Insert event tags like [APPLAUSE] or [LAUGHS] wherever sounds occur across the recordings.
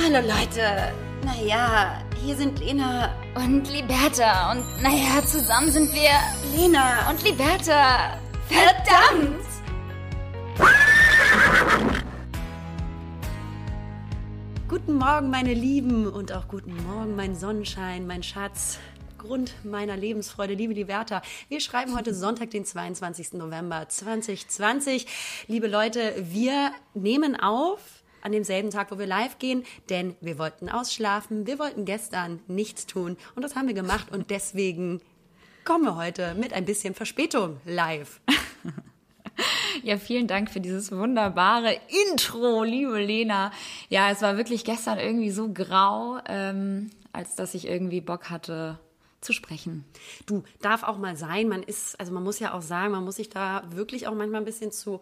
Hallo Leute. Naja, hier sind Lena und Liberta. Und naja, zusammen sind wir Lena und Liberta. Verdammt! Guten Morgen, meine Lieben, und auch guten Morgen, mein Sonnenschein, mein Schatz. Grund meiner Lebensfreude, liebe Liberta. Wir schreiben heute Sonntag, den 22. November 2020. Liebe Leute, wir nehmen auf an demselben Tag, wo wir live gehen, denn wir wollten ausschlafen, wir wollten gestern nichts tun und das haben wir gemacht und deswegen kommen wir heute mit ein bisschen Verspätung live. [LAUGHS] Ja, vielen Dank für dieses wunderbare Intro, liebe Lena. Ja, es war wirklich gestern irgendwie so grau, ähm, als dass ich irgendwie Bock hatte, zu sprechen. Du, darf auch mal sein. Man ist, also man muss ja auch sagen, man muss sich da wirklich auch manchmal ein bisschen zu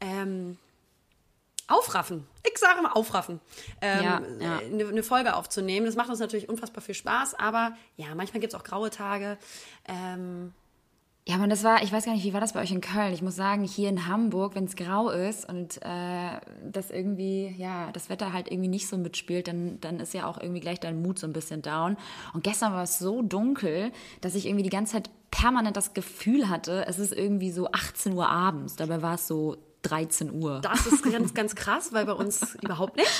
ähm, aufraffen. Ich sage mal aufraffen. Ähm, ja, ja. Eine, eine, Folge aufzunehmen. Das macht uns natürlich unfassbar viel Spaß, aber ja, manchmal gibt es auch graue Tage. Ähm, ja, man, das war, ich weiß gar nicht, wie war das bei euch in Köln? Ich muss sagen, hier in Hamburg, wenn es grau ist und äh, das irgendwie, ja, das Wetter halt irgendwie nicht so mitspielt, dann, dann ist ja auch irgendwie gleich dein Mut so ein bisschen down. Und gestern war es so dunkel, dass ich irgendwie die ganze Zeit permanent das Gefühl hatte, es ist irgendwie so 18 Uhr abends. Dabei war es so 13 Uhr. Das ist ganz, ganz krass, weil bei uns [LAUGHS] überhaupt nicht.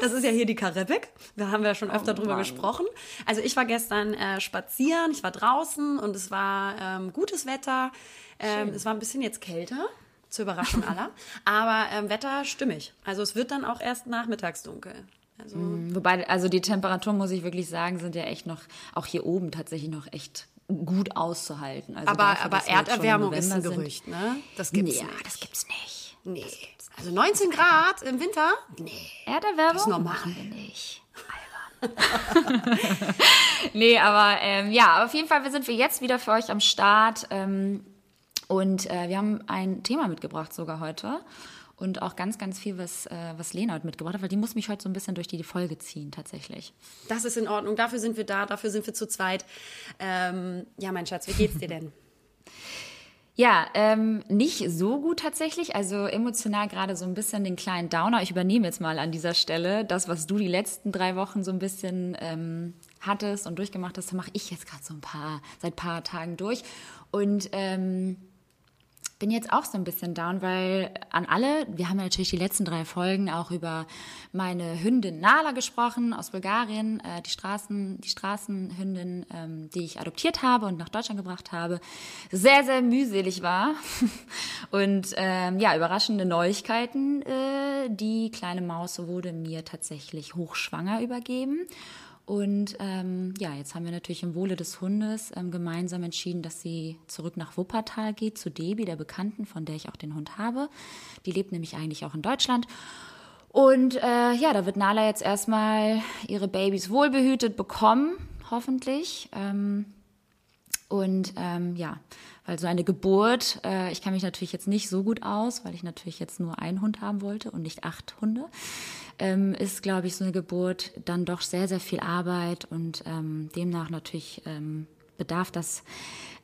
Das ist ja hier die Karibik. Da haben wir ja schon öfter oh, drüber Mann. gesprochen. Also ich war gestern äh, spazieren, ich war draußen und es war ähm, gutes Wetter. Ähm, es war ein bisschen jetzt kälter, zur Überraschung [LAUGHS] aller. Aber ähm, Wetter stimmig. Also es wird dann auch erst nachmittags dunkel. Also mm, Wobei, also die Temperaturen, muss ich wirklich sagen, sind ja echt noch, auch hier oben tatsächlich noch echt gut auszuhalten. Also aber dafür, aber Erderwärmung ist ein Gerücht, ne? Das gibt's ja, nicht. das gibt's nicht. Nee. Gibt's also 19 Grad im Winter? Nee. Erderwärmung? Das ist normal. Machen wir nicht. [LAUGHS] nee, aber ähm, ja, auf jeden Fall sind wir jetzt wieder für euch am Start. Ähm, und äh, wir haben ein Thema mitgebracht sogar heute und auch ganz, ganz viel, was, äh, was Lena heute mitgebracht hat, weil die muss mich heute so ein bisschen durch die Folge ziehen, tatsächlich. Das ist in Ordnung. Dafür sind wir da, dafür sind wir zu zweit. Ähm, ja, mein Schatz, wie geht's dir denn? [LAUGHS] Ja, ähm, nicht so gut tatsächlich. Also emotional gerade so ein bisschen den kleinen Downer. Ich übernehme jetzt mal an dieser Stelle das, was du die letzten drei Wochen so ein bisschen ähm, hattest und durchgemacht hast, mache ich jetzt gerade so ein paar, seit paar Tagen durch. Und ähm, bin jetzt auch so ein bisschen down, weil an alle, wir haben ja natürlich die letzten drei Folgen auch über meine Hündin Nala gesprochen aus Bulgarien, äh, die Straßen, die Straßenhündin, ähm, die ich adoptiert habe und nach Deutschland gebracht habe, sehr sehr mühselig war [LAUGHS] und ähm, ja überraschende Neuigkeiten. Äh, die kleine Maus wurde mir tatsächlich hochschwanger übergeben und ähm, ja, jetzt haben wir natürlich im Wohle des Hundes ähm, gemeinsam entschieden, dass sie zurück nach Wuppertal geht, zu Debi, der Bekannten, von der ich auch den Hund habe. Die lebt nämlich eigentlich auch in Deutschland. Und äh, ja, da wird Nala jetzt erstmal ihre Babys wohlbehütet bekommen, hoffentlich. Ähm, und ähm, ja, weil so eine Geburt, äh, ich kann mich natürlich jetzt nicht so gut aus, weil ich natürlich jetzt nur einen Hund haben wollte und nicht acht Hunde, ähm, ist, glaube ich, so eine Geburt dann doch sehr, sehr viel Arbeit und ähm, demnach natürlich ähm, bedarf das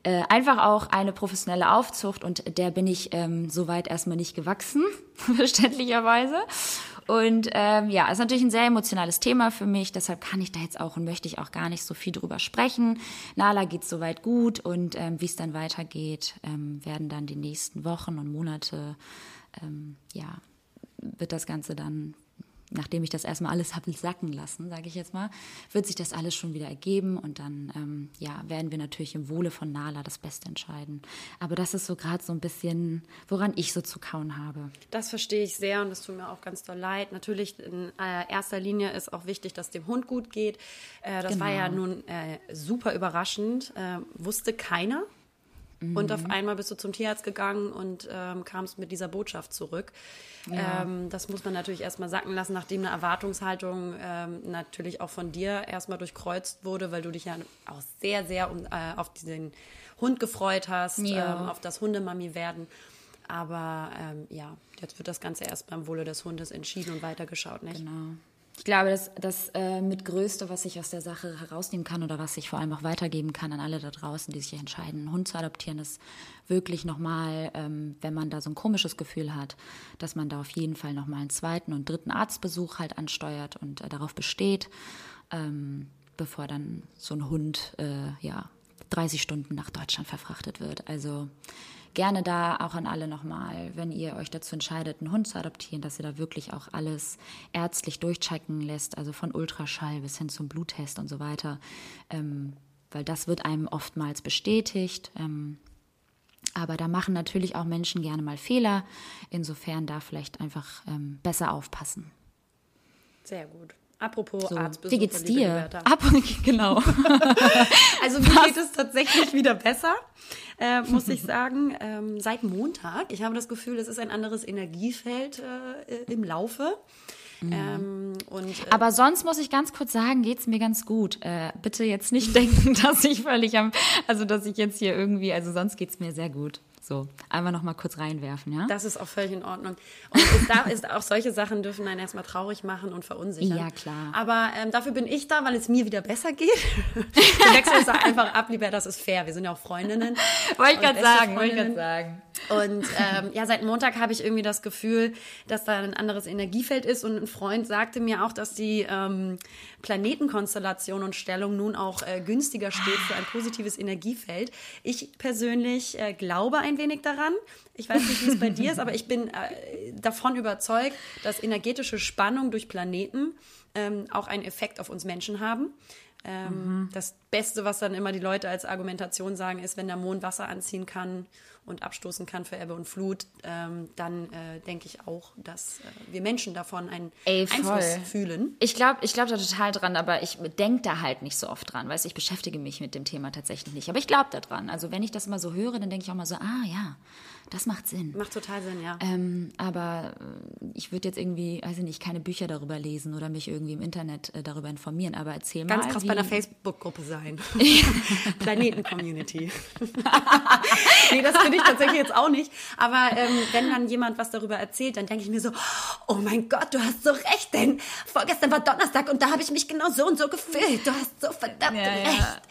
äh, einfach auch eine professionelle Aufzucht und der bin ich ähm, soweit erstmal nicht gewachsen, [LAUGHS] verständlicherweise. Und ähm, ja, ist natürlich ein sehr emotionales Thema für mich, deshalb kann ich da jetzt auch und möchte ich auch gar nicht so viel drüber sprechen. Nala geht soweit gut und ähm, wie es dann weitergeht, ähm, werden dann die nächsten Wochen und Monate, ähm, ja, wird das Ganze dann nachdem ich das erstmal alles habe sacken lassen, sage ich jetzt mal, wird sich das alles schon wieder ergeben und dann ähm, ja, werden wir natürlich im Wohle von Nala das Beste entscheiden. Aber das ist so gerade so ein bisschen, woran ich so zu kauen habe. Das verstehe ich sehr und das tut mir auch ganz doll leid. Natürlich in äh, erster Linie ist auch wichtig, dass dem Hund gut geht. Äh, das genau. war ja genau. nun äh, super überraschend, äh, wusste keiner. Mhm. Und auf einmal bist du zum Tierarzt gegangen und ähm, kamst mit dieser Botschaft zurück. Ja. Ähm, das muss man natürlich erstmal sacken lassen, nachdem eine Erwartungshaltung ähm, natürlich auch von dir erstmal durchkreuzt wurde, weil du dich ja auch sehr, sehr um, äh, auf den Hund gefreut hast, ja. ähm, auf das Hundemami werden. Aber ähm, ja, jetzt wird das Ganze erst beim Wohle des Hundes entschieden und weitergeschaut, nicht? Genau. Ich glaube, dass das äh, mit Größte, was ich aus der Sache herausnehmen kann oder was ich vor allem auch weitergeben kann an alle da draußen, die sich entscheiden, einen Hund zu adoptieren, ist wirklich nochmal, ähm, wenn man da so ein komisches Gefühl hat, dass man da auf jeden Fall nochmal einen zweiten und dritten Arztbesuch halt ansteuert und äh, darauf besteht, ähm, bevor dann so ein Hund äh, ja 30 Stunden nach Deutschland verfrachtet wird. Also gerne da auch an alle nochmal, wenn ihr euch dazu entscheidet, einen Hund zu adoptieren, dass ihr da wirklich auch alles ärztlich durchchecken lässt, also von Ultraschall bis hin zum Bluttest und so weiter, ähm, weil das wird einem oftmals bestätigt. Ähm, aber da machen natürlich auch Menschen gerne mal Fehler. Insofern da vielleicht einfach ähm, besser aufpassen. Sehr gut. Apropos so, Arztbesuche. Wie geht's dir? [LAUGHS] Ab, genau. [LAUGHS] also mir geht es tatsächlich wieder besser, äh, muss ich sagen. [LAUGHS] Ähm, seit Montag. Ich habe das Gefühl, es ist ein anderes Energiefeld äh, im Laufe. Mhm. Ähm, und, äh, Aber sonst muss ich ganz kurz sagen, geht's mir ganz gut. Äh, bitte jetzt nicht denken, dass ich völlig am, also dass ich jetzt hier irgendwie, also sonst geht's mir sehr gut. So, einmal noch mal kurz reinwerfen, ja? Das ist auch völlig in Ordnung. Und es darf, ist auch solche Sachen dürfen einen erstmal traurig machen und verunsichern. Ja, klar. Aber ähm, dafür bin ich da, weil es mir wieder besser geht. [LAUGHS] Wir wechseln es einfach ab, lieber, das ist fair. Wir sind ja auch Freundinnen. Wollte ich gerade sagen, wollte ich gerade sagen. Und ähm, ja, seit Montag habe ich irgendwie das Gefühl, dass da ein anderes Energiefeld ist. Und ein Freund sagte mir auch, dass die ähm, Planetenkonstellation und Stellung nun auch äh, günstiger steht für ein positives Energiefeld. Ich persönlich äh, glaube ein wenig daran. Ich weiß nicht, wie es bei dir ist, aber ich bin äh, davon überzeugt, dass energetische Spannung durch Planeten ähm, auch einen Effekt auf uns Menschen haben. Ähm, mhm. Das Beste, was dann immer die Leute als Argumentation sagen, ist, wenn der Mond Wasser anziehen kann und abstoßen kann für Ebbe und Flut, ähm, dann äh, denke ich auch, dass äh, wir Menschen davon einen Ey, Einfluss fühlen. Ich glaube ich glaub da total dran, aber ich denke da halt nicht so oft dran, weil ich beschäftige mich mit dem Thema tatsächlich nicht. Aber ich glaube da dran. Also wenn ich das immer so höre, dann denke ich auch mal so, ah ja, das macht Sinn. Macht total Sinn, ja. Ähm, aber äh, ich würde jetzt irgendwie, weiß ich nicht, keine Bücher darüber lesen oder mich irgendwie im Internet äh, darüber informieren, aber erzähl Ganz mal. Ganz krass bei einer Facebook-Gruppe sein. [LAUGHS] [LAUGHS] Planeten-Community. [LAUGHS] nee, das finde ich tatsächlich jetzt auch nicht. Aber ähm, wenn dann jemand was darüber erzählt, dann denke ich mir so, oh mein Gott, du hast so recht, denn vorgestern war Donnerstag und da habe ich mich genau so und so gefühlt. Du hast so verdammt ja, recht. Ja.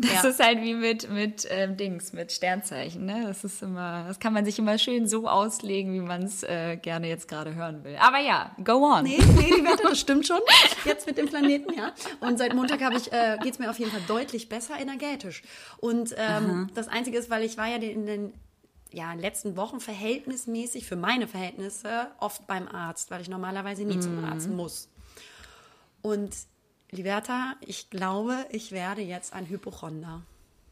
Das ja. ist halt wie mit, mit ähm, Dings, mit Sternzeichen. Ne? Das ist immer, das kann man sich immer schön so auslegen, wie man es äh, gerne jetzt gerade hören will. Aber ja, go on. Nee, nee, die Wette, das stimmt schon. Jetzt mit dem Planeten, ja. Und seit Montag habe ich, äh, geht es mir auf jeden Fall deutlich besser energetisch. Und ähm, das Einzige ist, weil ich war ja in den ja, letzten Wochen verhältnismäßig für meine Verhältnisse oft beim Arzt, weil ich normalerweise nie mm. zum Arzt muss. Und Liberta, ich glaube, ich werde jetzt ein Hypochonder.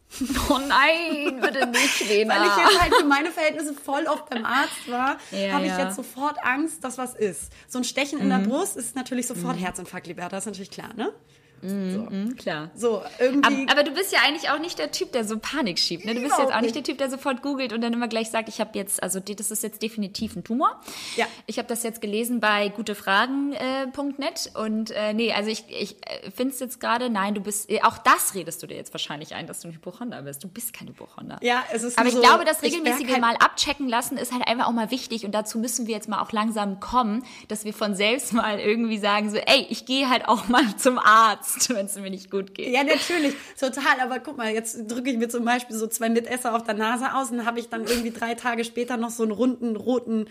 [LAUGHS] Oh nein, bitte nicht, Lena. [LAUGHS] Weil ich jetzt halt für meine Verhältnisse voll oft beim Arzt war, ja, habe ich ja. jetzt sofort Angst, dass was ist. So ein Stechen mhm. in der mhm. Brust ist natürlich sofort mhm. Herzinfarkt, Liberta, ist natürlich klar, ne? Mhm, so. Mhm, klar. So, irgendwie. Aber, aber, du bist ja eigentlich auch nicht der Typ, der so Panik schiebt. Ne? Du bist jetzt auch nicht der Typ, der sofort googelt und dann immer gleich sagt, ich habe jetzt, also das ist jetzt definitiv ein Tumor. Ja. Ich habe das jetzt gelesen bei gutefragen.net und äh, nee, also ich, ich äh, finde es jetzt gerade, nein, du bist, äh, auch das redest du dir jetzt wahrscheinlich ein, dass du ein Hypochonder bist. Du bist kein Hypochonder. Ja, es ist Aber ich so, glaube, das regelmäßige halt Mal abchecken lassen ist halt einfach auch mal wichtig und dazu müssen wir jetzt mal auch langsam kommen, dass wir von selbst mal irgendwie sagen so, ey, ich gehe halt auch mal zum Arzt, [LAUGHS] wenn es mir nicht gut geht. Ja, natürlich, total. Aber guck mal, jetzt drücke ich mir zum Beispiel so zwei Mitesser auf der Nase aus und habe ich dann irgendwie drei Tage später noch so einen runden roten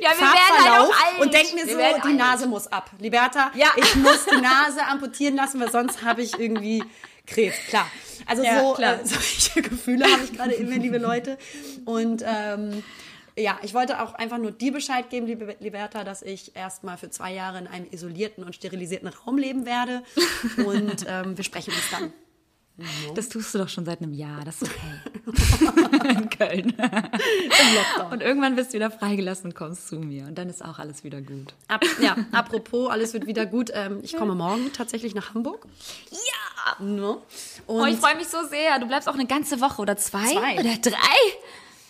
ja, wir Farbverlauf halt und denke mir wir so, die alt. Nase muss ab. Liberta, ja. ich muss die [LAUGHS] Nase amputieren lassen, weil sonst habe ich irgendwie Krebs. Klar. Also ja, so klar. Äh, [LAUGHS] solche Gefühle habe ich gerade immer, liebe Leute. Und ähm, ja, ich wollte auch einfach nur dir Bescheid geben, liebe Liberta, dass ich erstmal für zwei Jahre in einem isolierten und sterilisierten Raum leben werde. Und [LAUGHS] ähm, wir sprechen uns dann. No. Das tust du doch schon seit einem Jahr, das ist okay. [LAUGHS] in Köln. und irgendwann wirst du wieder freigelassen und kommst zu mir. Und dann ist auch alles wieder gut. Ab, ja, apropos, alles wird wieder gut. Ähm, ich komme morgen tatsächlich nach Hamburg. Ja! No. oh, ich freue mich so sehr. Du bleibst auch eine ganze Woche oder zwei, zwei. oder drei.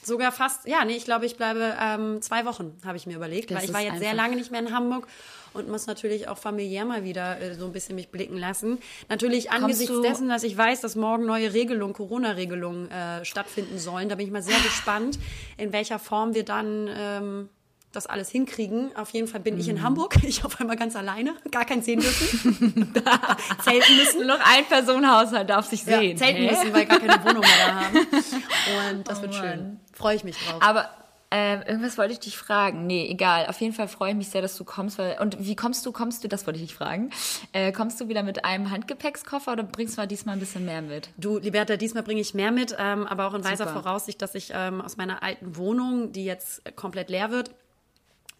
Sogar fast, ja, nee, ich glaube, ich bleibe ähm, zwei Wochen, habe ich mir überlegt, das weil ich war jetzt sehr lange nicht mehr in Hamburg und muss natürlich auch familiär mal wieder äh, so ein bisschen mich blicken lassen. Natürlich angesichts dessen, dass ich weiß, dass morgen neue Regelungen, Corona-Regelungen äh, stattfinden sollen, da bin ich mal sehr gespannt, in welcher Form wir dann ähm, das alles hinkriegen. Auf jeden Fall bin ich in Mhm. Hamburg. [LAUGHS] Ich auf einmal ganz alleine, gar kein sehen dürfen. [LAUGHS] zelten müssen. Noch ein Personenhaushalt darf sich Ja, sehen. zelten Hä? müssen, weil gar keine Wohnung mehr da haben. [LAUGHS] Und das Oh wird Mann. schön. Freue ich mich drauf. Aber ähm, irgendwas wollte ich dich fragen. Nee, egal. Auf jeden Fall freue ich mich sehr, dass du kommst. Weil, und wie kommst du? Kommst du? Das wollte ich dich fragen. Äh, kommst du wieder mit einem Handgepäckskoffer oder bringst du mal diesmal ein bisschen mehr mit? Du, Liberta, diesmal bringe ich mehr mit, ähm, aber auch in weiser Super. Voraussicht, dass ich ähm, aus meiner alten Wohnung, die jetzt komplett leer wird,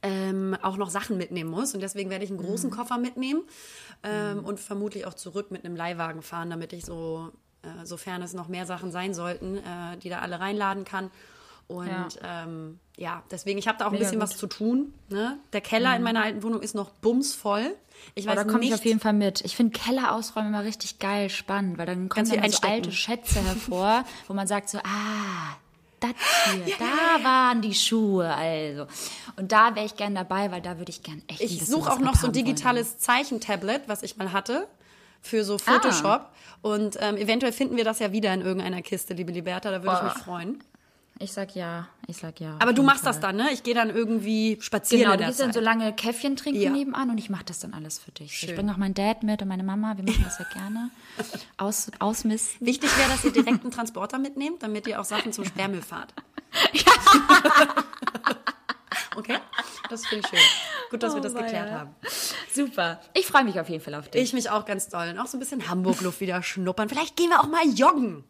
ähm, auch noch Sachen mitnehmen muss. Und deswegen werde ich einen großen Mhm. Koffer mitnehmen ähm, und vermutlich auch zurück mit einem Leihwagen fahren, damit ich so, äh, sofern es noch mehr Sachen sein sollten, äh, die da alle reinladen kann. Und Ja. ja, ähm, ja deswegen, ich habe da auch ein Mega bisschen gut. was zu tun. Ne? Der Keller in meiner alten Wohnung ist noch bumsvoll. Ich Oh, weiß da komme ich auf jeden Fall mit. Ich finde Keller ausräumen immer richtig geil, spannend, weil dann kommen dann so alte Schätze [LAUGHS] hervor, wo man sagt so, ah, das hier, da waren die Schuhe also. Und da wäre ich gern dabei, weil da würde ich gern echt Ich suche auch noch so ein wollen. digitales Zeichentablet, was ich mal hatte, für so Photoshop. Und ähm, eventuell finden wir das ja wieder in irgendeiner Kiste, liebe Liberta. Da würde ich mich freuen. Ich sag ja, ich sag ja. Aber du machst Fall. das dann, ne? Ich gehe dann irgendwie spazieren Genau, du gehst dann so lange Käffchen trinken Ja. nebenan und ich mache das dann alles für dich. Ich Schön. bringe auch meinen Dad mit und meine Mama, wir machen das ja gerne. [LAUGHS] Aus, ausmisten. Wichtig wäre, dass ihr direkt einen Transporter mitnehmt, damit ihr auch Sachen zum Sperrmüll fahrt. [LAUGHS] okay? Das finde ich schön. Gut, dass wir das geklärt haben. Super. Ich freue mich auf jeden Fall auf dich. Ich mich auch ganz doll. Und auch so ein bisschen Hamburg-Luft wieder schnuppern. Vielleicht gehen wir auch mal joggen.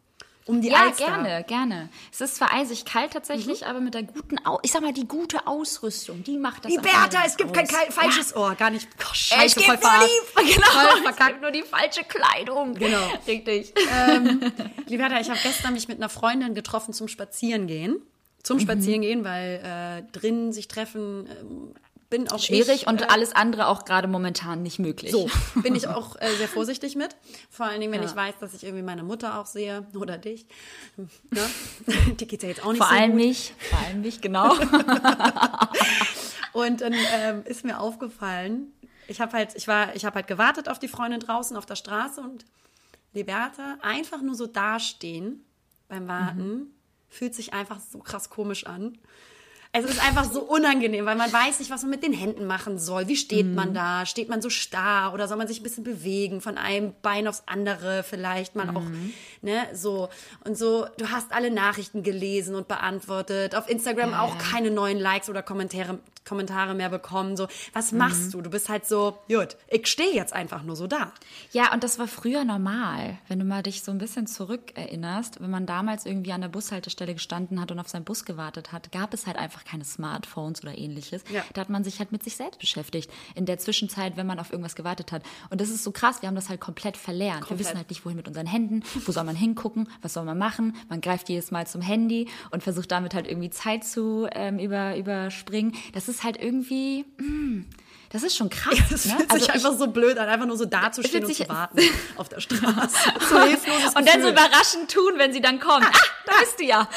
Um die ja, Alster. gerne, gerne. Es ist zwar eisig kalt tatsächlich, Mhm. aber mit der guten, Au ich sag mal, die gute Ausrüstung, die macht das Liberta, Ende es gibt aus. kein, falsches Ohr. Gar nicht. Oh, Es scheiße, gibt voll nur die, [LAUGHS] genau, Voll es gibt nur die falsche Kleidung. Genau. [LAUGHS] Richtig. Liberta, ich habe gestern mich mit einer Freundin getroffen zum Spazierengehen. Zum Spazierengehen, weil äh, drin sich treffen ähm, bin auch Schwierig ich, und äh, alles andere auch gerade momentan nicht möglich. so [LAUGHS] bin ich auch äh, sehr vorsichtig mit. Vor allen Dingen, wenn Ja. ich weiß, dass ich irgendwie meine Mutter auch sehe oder dich. Ne? [LAUGHS] Die geht's ja jetzt auch nicht Vor so allem gut. mich, vor allem mich, genau. [LAUGHS] Und dann ähm, ist mir aufgefallen, ich habe halt, ich war, ich habe halt gewartet auf die Freundin draußen auf der Straße und Liberta einfach nur so dastehen beim Warten fühlt sich einfach so krass komisch an. Es ist einfach so unangenehm, weil man weiß nicht, was man mit den Händen machen soll. Wie steht man da? Steht man so starr oder soll man sich ein bisschen bewegen von einem Bein aufs andere vielleicht mal auch, ne, so. Und so, du hast alle Nachrichten gelesen und beantwortet. Auf Instagram auch keine neuen Likes oder Kommentare, Kommentare mehr bekommen. So, was machst du? Du bist halt so, gut, ich stehe jetzt einfach nur so da. Ja, und das war früher normal. Wenn du mal dich so ein bisschen zurückerinnerst, wenn man damals irgendwie an der Bushaltestelle gestanden hat und auf seinen Bus gewartet hat, gab es halt einfach keine Smartphones oder ähnliches. Ja. Da hat man sich halt mit sich selbst beschäftigt. In der Zwischenzeit, wenn man auf irgendwas gewartet hat. Und das ist so krass, wir haben das halt komplett verlernt. Wir Komplett. wissen halt nicht, wohin mit unseren Händen, wo soll man hingucken, was soll man machen. Man greift jedes Mal zum Handy und versucht damit halt irgendwie Zeit zu ähm, über, überspringen. Das ist halt irgendwie, mm, das ist schon krass. [LAUGHS] Es ne? fühlt sich einfach so blöd an, einfach nur so dazustehen und zu warten [LAUGHS] auf der Straße. [LAUGHS] So hilfloses Und dann so überraschend tun, wenn sie dann kommen. Ah, da bist du ja.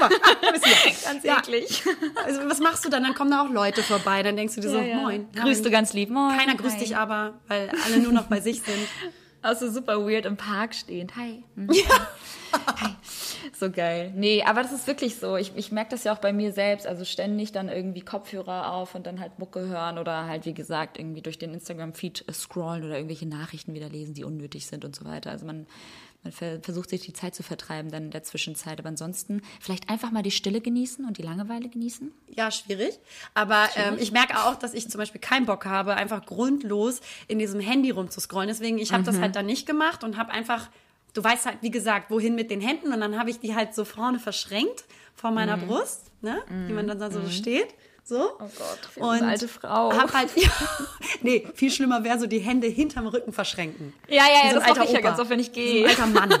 Guck mal, da bist du ja. Ganz Ja. eklig. Also, was machst du dann? Dann kommen da auch Leute vorbei. Dann denkst du dir so, moin. Grüßt du ganz lieb. Moin. Keiner grüßt Hi. dich aber, weil alle nur noch bei sich sind. Also super weird im Park stehend. Hi. Hm. Hi. So geil. Nee, aber das ist wirklich so. Ich, ich merke das ja auch bei mir selbst. Also ständig dann irgendwie Kopfhörer auf und dann halt Mucke hören oder halt, wie gesagt, irgendwie durch den Instagram-Feed scrollen oder irgendwelche Nachrichten wieder lesen, die unnötig sind und so weiter. Also man, man ver versucht sich die Zeit zu vertreiben dann in der Zwischenzeit. Aber ansonsten vielleicht einfach mal die Stille genießen und die Langeweile genießen. Ja, schwierig. Aber ähm, ich merke auch, dass ich zum Beispiel keinen Bock habe, einfach grundlos in diesem Handy rumzuscrollen. Deswegen, ich habe das halt dann nicht gemacht und habe einfach, du weißt halt, wie gesagt, wohin mit den Händen. Und dann habe ich die halt so vorne verschränkt vor meiner Brust, ne? wie man dann da so steht. So. Oh Gott, so eine alte Frau. Hab halt, [LAUGHS] ja, nee, viel schlimmer wäre so die Hände hinterm Rücken verschränken. Ja, ja, ja, so das mache ich ja ganz oft, wenn ich gehe. So ein alter Mann. [LAUGHS]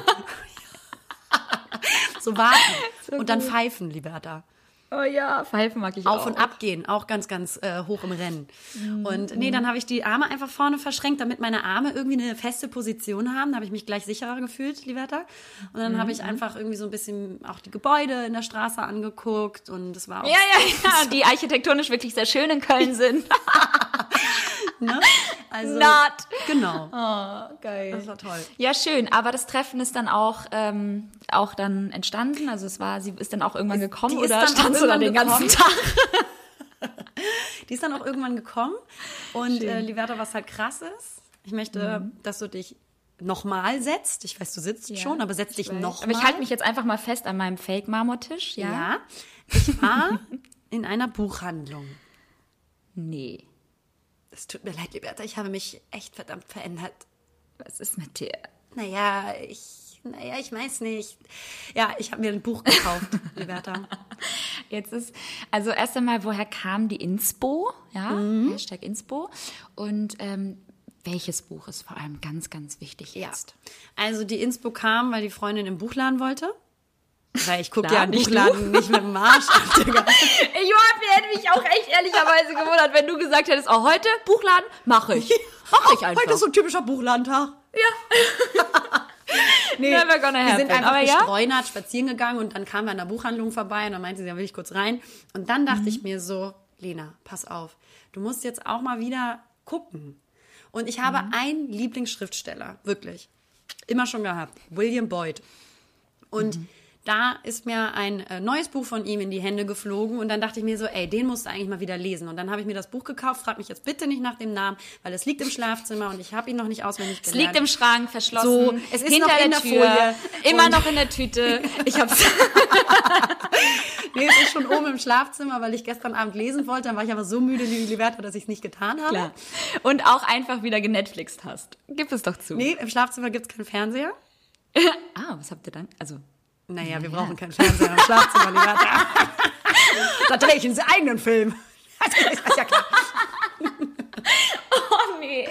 so warten. und dann pfeifen, Liberta. Oh ja, pfeifen mag ich Auf auch. und ab gehen, auch ganz, ganz äh, hoch im Rennen. Mhm. Und nee, dann habe ich die Arme einfach vorne verschränkt, damit meine Arme irgendwie eine feste Position haben. Da habe ich mich gleich sicherer gefühlt, Liberta. Und dann Mhm. habe ich einfach irgendwie so ein bisschen auch die Gebäude in der Straße angeguckt und es war auch Ja, ja, [LAUGHS] ja, die architektonisch wirklich sehr schön in Köln sind. [LAUGHS] ne? [LAUGHS] Also, Not. Genau. [LAUGHS] Oh, geil. Das war toll. Ja, schön. Aber das Treffen ist dann auch, ähm, auch dann entstanden. Also es war, sie ist dann auch irgendwann gekommen die oder dann auch standst du da irgendwann den ganzen gekommen. Tag? [LAUGHS] Die ist dann auch irgendwann gekommen. Und Schön. äh, Liberta, was halt krass ist, ich möchte, dass du dich nochmal setzt. Ich weiß, du sitzt schon, aber setz dich nochmal. Aber ich halte mich jetzt einfach mal fest an meinem Fake-Marmortisch, ja? Ja. Ich war in einer Buchhandlung. Nee. Es tut mir leid, Liberta, ich habe mich echt verdammt verändert. Was ist mit dir? Naja, ich, naja, ich weiß nicht. Ja, ich habe mir ein Buch gekauft, [LAUGHS] Liberta. Jetzt ist, also erst einmal, woher kam die Inspo? Ja, Mhm. Hashtag Inspo. Und ähm, welches Buch ist vor allem ganz, ganz wichtig Ja. jetzt? Also die Inspo kam, weil die Freundin im Buchladen wollte. Weil ich gucke ja nicht Buchladen nicht mit dem Arsch an, Digga. [LAUGHS] Ich hätte mich auch echt ehrlicherweise gewundert, wenn du gesagt hättest, oh, heute Buchladen, mache ich. Mach ich einfach. Heute ist so ein typischer Buchladentag. [LAUGHS] Nee, Never gonna wir sind happen. einfach Aber ja? gestreunert, spazieren gegangen und dann kamen wir an der Buchhandlung vorbei und dann meinte sie, ja, will ich kurz rein. Und dann dachte Mhm. ich mir so, Lena, pass auf, du musst jetzt auch mal wieder gucken. Und ich habe Mhm. einen Lieblingsschriftsteller, wirklich. Immer schon gehabt. William Boyd. Und Mhm. Da ist mir ein äh, neues Buch von ihm in die Hände geflogen und dann dachte ich mir so, ey, den musst du eigentlich mal wieder lesen. Und dann habe ich mir das Buch gekauft, frag mich jetzt bitte nicht nach dem Namen, weil es liegt im Schlafzimmer und ich habe ihn noch nicht auswendig Es gelernt. liegt im Schrank, verschlossen. So, es ist hinter noch in der der Tür, Folie. Immer noch in der Tüte. [LAUGHS] Ich hab's. [LAUGHS] Nee, es ist schon oben im Schlafzimmer, weil ich gestern Abend lesen wollte. Dann war ich aber so müde, liebe Liberta, dass ich es nicht getan habe. Klar. Und auch einfach wieder genetflixt hast. Gib es doch zu. Nee, im Schlafzimmer gibt es keinen Fernseher. [LAUGHS] Ah, was habt ihr dann? Also, Naja, wir brauchen keinen Fernseher im Schlafzimmer, Liberta. [LAUGHS] da drehe ich einen eigenen Film. [LAUGHS] Das ist ja klar. oh nee.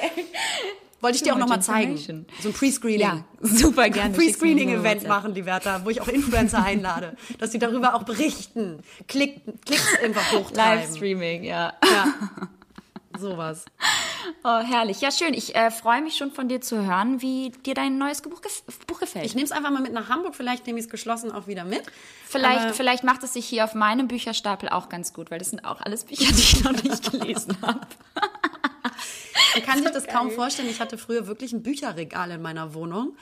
Wollte ich dir auch nochmal much zeigen. So ein Pre-Screening. Ja, super gerne. Pre-Screening-Event machen, Liberta, wo ich auch Influencer einlade, [LAUGHS] dass sie darüber auch berichten. Klick, Klicks einfach hochtreiben. Livestreaming, ja. Ja. Sowas. Oh, herrlich. Ja, schön. Ich äh, freue mich schon von dir zu hören, wie dir dein neues Buch, gef Buch gefällt. Ich nehme es einfach mal mit nach Hamburg, vielleicht nehme ich es geschlossen auch wieder mit. Vielleicht, Aber- vielleicht macht es sich hier auf meinem Bücherstapel auch ganz gut, weil das sind auch alles Bücher, die ich noch nicht gelesen [LAUGHS] habe. Man kann sich das kaum vorstellen. Ich hatte früher wirklich ein Bücherregal in meiner Wohnung.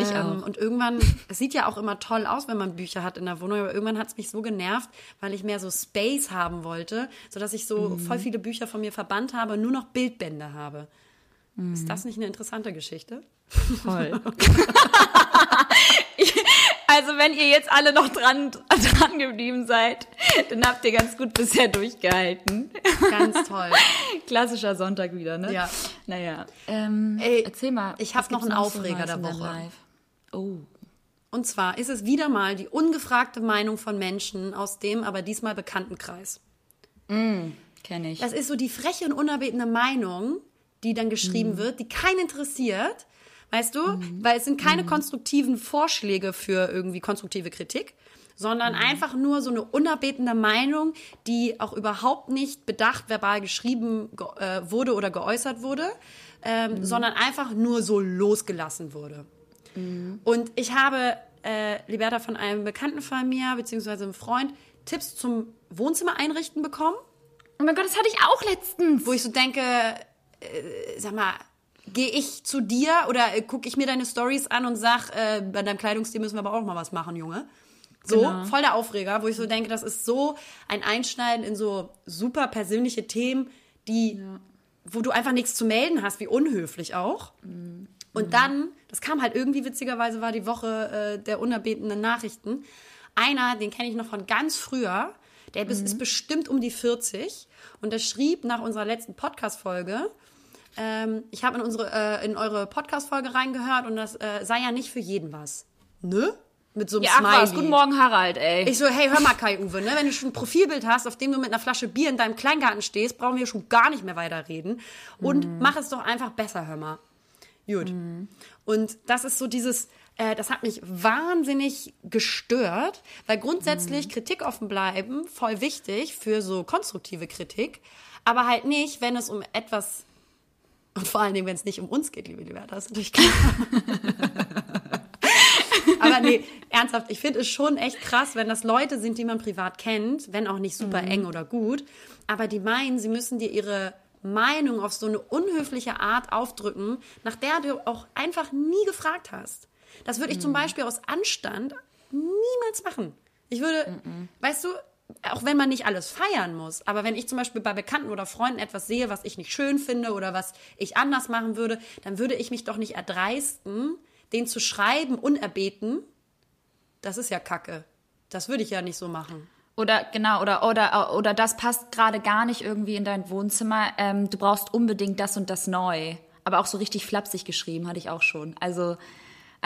ich Ähm, und irgendwann, [LAUGHS] es sieht ja auch immer toll aus, wenn man Bücher hat in der Wohnung, aber irgendwann hat es mich so genervt, weil ich mehr so Space haben wollte, sodass ich so voll viele Bücher von mir verbannt habe und nur noch Bildbände habe. Ist das nicht eine interessante Geschichte? Voll. [LAUGHS] also wenn ihr jetzt alle noch dran, dran geblieben seid, dann habt ihr ganz gut bisher durchgehalten. Ganz toll. [LAUGHS] Klassischer Sonntag wieder, ne? Ja. Naja. Ähm, Ey, erzähl mal. ich hab was noch einen Aufreger der Woche. Life? Oh. Und zwar ist es wieder mal die ungefragte Meinung von Menschen aus dem aber diesmal Bekanntenkreis. Kenne ich. Das ist so die freche und unerbetene Meinung, die dann geschrieben Mhm. wird, die keinen interessiert. Weißt du? Weil es sind keine Mhm. konstruktiven Vorschläge für irgendwie konstruktive Kritik, sondern Mhm. einfach nur so eine unerbetene Meinung, die auch überhaupt nicht bedacht verbal geschrieben ge äh, wurde oder geäußert wurde, ähm, Mhm. sondern einfach nur so losgelassen wurde. Und ich habe, äh, Liberta, von einem Bekannten von mir, beziehungsweise einem Freund, Tipps zum Wohnzimmer einrichten bekommen oh mein Gott, das hatte ich auch letztens. wo ich so denke, äh, sag mal, gehe ich zu dir oder äh, gucke ich mir deine Stories an und sag, äh, bei deinem Kleidungsstil müssen wir aber auch mal was machen, Junge. So, Genau. voll der Aufreger, wo ich so denke, das ist so ein Einschneiden in so super persönliche Themen, die, wo du einfach nichts zu melden hast, wie unhöflich auch. Und dann, das kam halt irgendwie witzigerweise, war die Woche äh, der unerbetenen Nachrichten. Einer, den kenne ich noch von ganz früher, der bis, ist bestimmt um die 40 und der schrieb nach unserer letzten Podcast-Folge, ähm, ich habe in, unsere, äh, in eure Podcast-Folge reingehört und das äh, sei ja nicht für jeden was. Ne? Mit so einem ja, ach Smiley. was, guten Morgen, Harald, ey. Ich so, hey, hör mal, Kai-Uwe, ne? wenn du schon ein Profilbild hast, auf dem du mit einer Flasche Bier in deinem Kleingarten stehst, brauchen wir schon gar nicht mehr weiterreden. Und mach es doch einfach besser, hör mal. Gut. Und das ist so dieses, äh, das hat mich wahnsinnig gestört, weil grundsätzlich Kritik offen bleiben, voll wichtig für so konstruktive Kritik, aber halt nicht, wenn es um etwas, und vor allen Dingen, wenn es nicht um uns geht, liebe Liberta, das ist natürlich klar. [LAUGHS] Aber nee, ernsthaft, ich finde es schon echt krass, wenn das Leute sind, die man privat kennt, wenn auch nicht super eng oder gut, aber die meinen, sie müssen dir ihre Meinung auf so eine unhöfliche Art aufdrücken, nach der du auch einfach nie gefragt hast. Das würde ich zum Beispiel aus Anstand niemals machen. Ich würde, weißt du, auch wenn man nicht alles feiern muss, aber wenn ich zum Beispiel bei Bekannten oder Freunden etwas sehe, was ich nicht schön finde oder was ich anders machen würde, dann würde ich mich doch nicht erdreisten, den zu schreiben, unerbeten. Das ist ja Kacke. Das würde ich ja nicht so machen. Oder genau, oder, oder, oder das passt gerade gar nicht irgendwie in dein Wohnzimmer. Ähm, du brauchst unbedingt das und das neu. Aber auch so richtig flapsig geschrieben, hatte ich auch schon. Also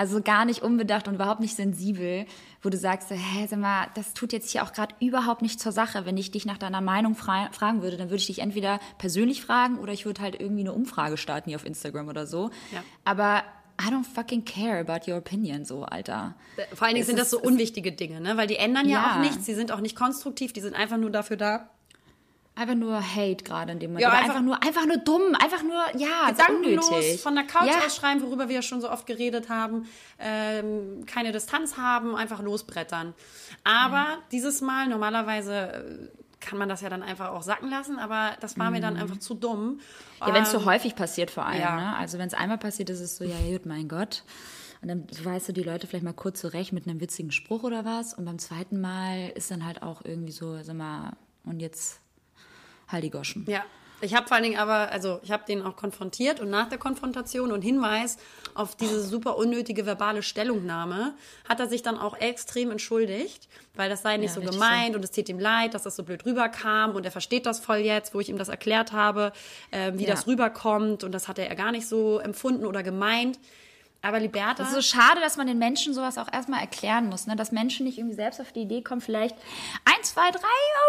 also gar nicht unbedacht und überhaupt nicht sensibel, wo du sagst, hä, sag mal, das tut jetzt hier auch gerade überhaupt nicht zur Sache. Wenn ich dich nach deiner Meinung fra fragen würde, dann würde ich dich entweder persönlich fragen oder ich würde halt irgendwie eine Umfrage starten hier auf Instagram oder so. Ja. Aber I don't fucking care about your opinion, so, Alter. Vor allen Dingen es sind das so unwichtige Dinge, ne? Weil die ändern ja, ja auch nichts, sie sind auch nicht konstruktiv, die sind einfach nur dafür da, Einfach nur Hate gerade in dem Moment. Ja, einfach, einfach, nur, einfach nur dumm, einfach nur, ja, gedankenlos unnötig. von der Couch ja. ausschreiben, worüber wir ja schon so oft geredet haben, ähm, keine Distanz haben, einfach losbrettern. Aber mhm. dieses Mal, normalerweise äh, kann man das ja dann einfach auch sacken lassen, aber das war mhm. mir dann mhm. einfach zu dumm. Ja, wenn es so ähm, häufig passiert vor allem, ja. ne? Also wenn es einmal passiert, ist es so, ja gut, mein Gott. Und dann weißt du die Leute vielleicht mal kurz zurecht mit einem witzigen Spruch oder was. Und beim zweiten Mal ist dann halt auch irgendwie so, sag mal, und jetzt Halligoschen. Ja. Ich habe vor allen Dingen aber, also ich habe den auch konfrontiert und nach der Konfrontation und Hinweis auf diese super unnötige verbale Stellungnahme hat er sich dann auch extrem entschuldigt, weil das sei nicht ja, so gemeint so. und es tät ihm leid, dass das so blöd rüberkam und er versteht das voll jetzt, wo ich ihm das erklärt habe, äh, wie ja. das rüberkommt und das hat er gar nicht so empfunden oder gemeint. Aber Liberta. Es ist so schade, dass man den Menschen sowas auch erstmal erklären muss, ne? dass Menschen nicht irgendwie selbst auf die Idee kommen, vielleicht ein, zwei, drei,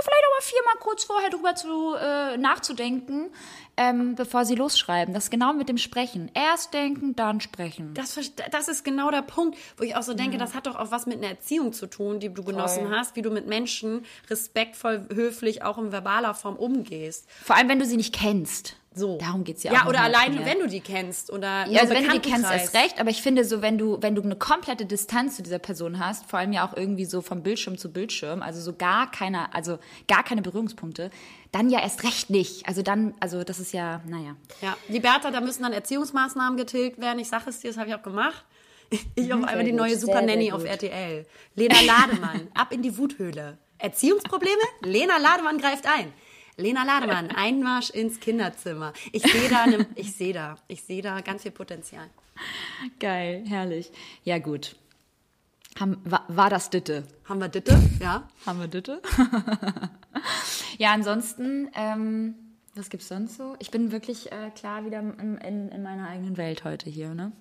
vielleicht auch mal viermal kurz vorher drüber zu, äh, nachzudenken, ähm, bevor sie losschreiben. Das ist genau mit dem Sprechen. Erst denken, dann sprechen. Das, das ist genau der Punkt, wo ich auch so denke, ja. das hat doch auch was mit einer Erziehung zu tun, die du genossen Voll. hast, wie du mit Menschen respektvoll, höflich, auch in verbaler Form umgehst. Vor allem, wenn du sie nicht kennst. So. Darum geht es ja, ja auch. Ja, oder allein, wenn du die kennst. Oder ja, also wenn du die kennst, ist recht. Aber ich finde so, wenn du, wenn du eine komplette Distanz zu dieser Person hast, vor allem ja auch irgendwie so vom Bildschirm zu Bildschirm, also so gar keine, also gar keine Berührungspunkte, dann ja erst recht nicht. Also dann, also das ist ja, naja. Ja, die Bertha, da müssen dann Erziehungsmaßnahmen getilgt werden. Ich sage es dir, das habe ich auch gemacht. [LAUGHS] Ich auf einmal die neue Super Nanny auf RTL. Lena Lademann, [LAUGHS] ab in die Wuthöhle. Erziehungsprobleme? Lena Lademann greift ein. Lena Lademann, [LAUGHS] Einmarsch ins Kinderzimmer. Ich sehe da, ne, ich sehe da, ich sehe da ganz viel Potenzial. Geil, herrlich. Ja gut. Haben, war, war das Ditte? Haben wir Ditte? Ja. Haben wir Ditte? [LAUGHS] ja, ansonsten, ähm, was gibt's sonst so? Ich bin wirklich äh, klar wieder in, in, in meiner eigenen Welt heute hier, ne?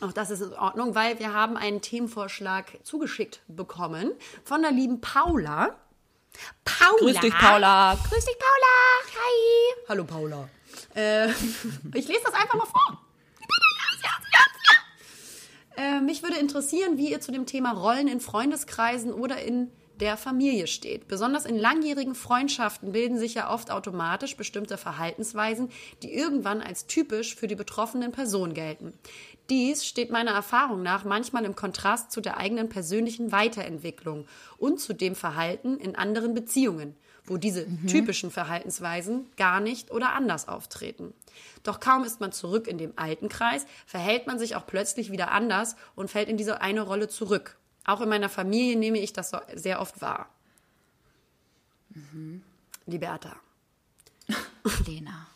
Auch das ist in Ordnung, weil wir haben einen Themenvorschlag zugeschickt bekommen von der lieben Paula. Paula. Grüß dich, Paula. Grüß dich, Paula. Hi. Hallo, Paula. Äh, [LAUGHS] ich lese das einfach mal vor. Äh, mich würde interessieren, wie ihr zu dem Thema Rollen in Freundeskreisen oder in der Familie steht. Besonders in langjährigen Freundschaften bilden sich ja oft automatisch bestimmte Verhaltensweisen, die irgendwann als typisch für die betroffenen Person gelten. Dies steht meiner Erfahrung nach manchmal im Kontrast zu der eigenen persönlichen Weiterentwicklung und zu dem Verhalten in anderen Beziehungen, wo diese mhm. typischen Verhaltensweisen gar nicht oder anders auftreten. Doch kaum ist man zurück in dem alten Kreis, verhält man sich auch plötzlich wieder anders und fällt in diese eine Rolle zurück. Auch in meiner Familie nehme ich das so sehr oft wahr. Mhm. Liberta. [LAUGHS] Lena.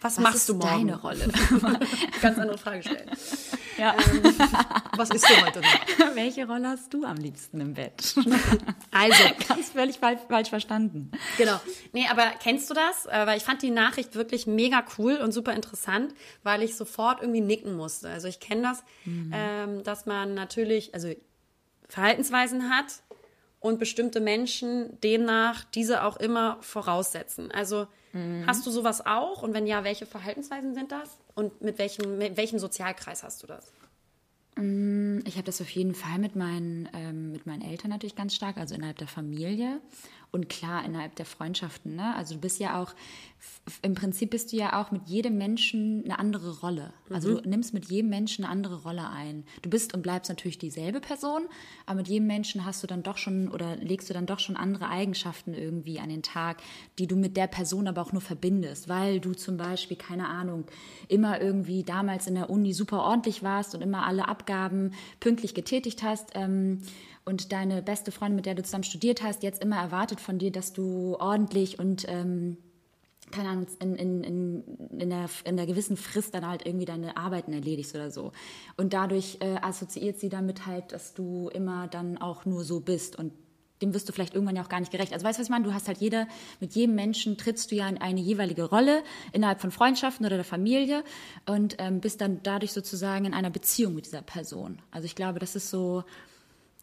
Was, was machst du morgen? deine Rolle? [LAUGHS] Ganz andere Frage stellen. Ja. Ähm, was isst du heute noch? [LAUGHS] Welche Rolle hast du am liebsten im Bett? Also. Ganz völlig falsch verstanden. Genau. Nee, aber kennst du das? Äh, weil ich fand die Nachricht wirklich mega cool und super interessant, weil ich sofort irgendwie nicken musste. Also ich kenne das, mhm. ähm, dass man natürlich, also Verhaltensweisen hat und bestimmte Menschen demnach diese auch immer voraussetzen. Also Mhm. Hast du sowas auch? Und wenn ja, welche Verhaltensweisen sind das? Und mit welchem, mit welchem Sozialkreis hast du das? Mm, ich habe das auf jeden Fall mit meinen, ähm, mit meinen Eltern natürlich ganz stark, also innerhalb der Familie. Und klar, innerhalb der Freundschaften, ne? Also du bist ja auch, im Prinzip bist du ja auch mit jedem Menschen eine andere Rolle. Also mhm. du nimmst mit jedem Menschen eine andere Rolle ein. Du bist und bleibst natürlich dieselbe Person, aber mit jedem Menschen hast du dann doch schon oder legst du dann doch schon andere Eigenschaften irgendwie an den Tag, die du mit der Person aber auch nur verbindest, weil du zum Beispiel, keine Ahnung, immer irgendwie damals in der Uni super ordentlich warst und immer alle Abgaben pünktlich getätigt hast. Ähm, und deine beste Freundin, mit der du zusammen studiert hast, jetzt immer erwartet von dir, dass du ordentlich und ähm, keine Ahnung, in, in, in, in, der, in der gewissen Frist dann halt irgendwie deine Arbeiten erledigst oder so. Und dadurch äh, assoziiert sie damit halt, dass du immer dann auch nur so bist und dem wirst du vielleicht irgendwann ja auch gar nicht gerecht. Also weißt du, was ich meine? Du hast halt jeder, mit jedem Menschen trittst du ja in eine jeweilige Rolle innerhalb von Freundschaften oder der Familie und ähm, bist dann dadurch sozusagen in einer Beziehung mit dieser Person. Also ich glaube, das ist so,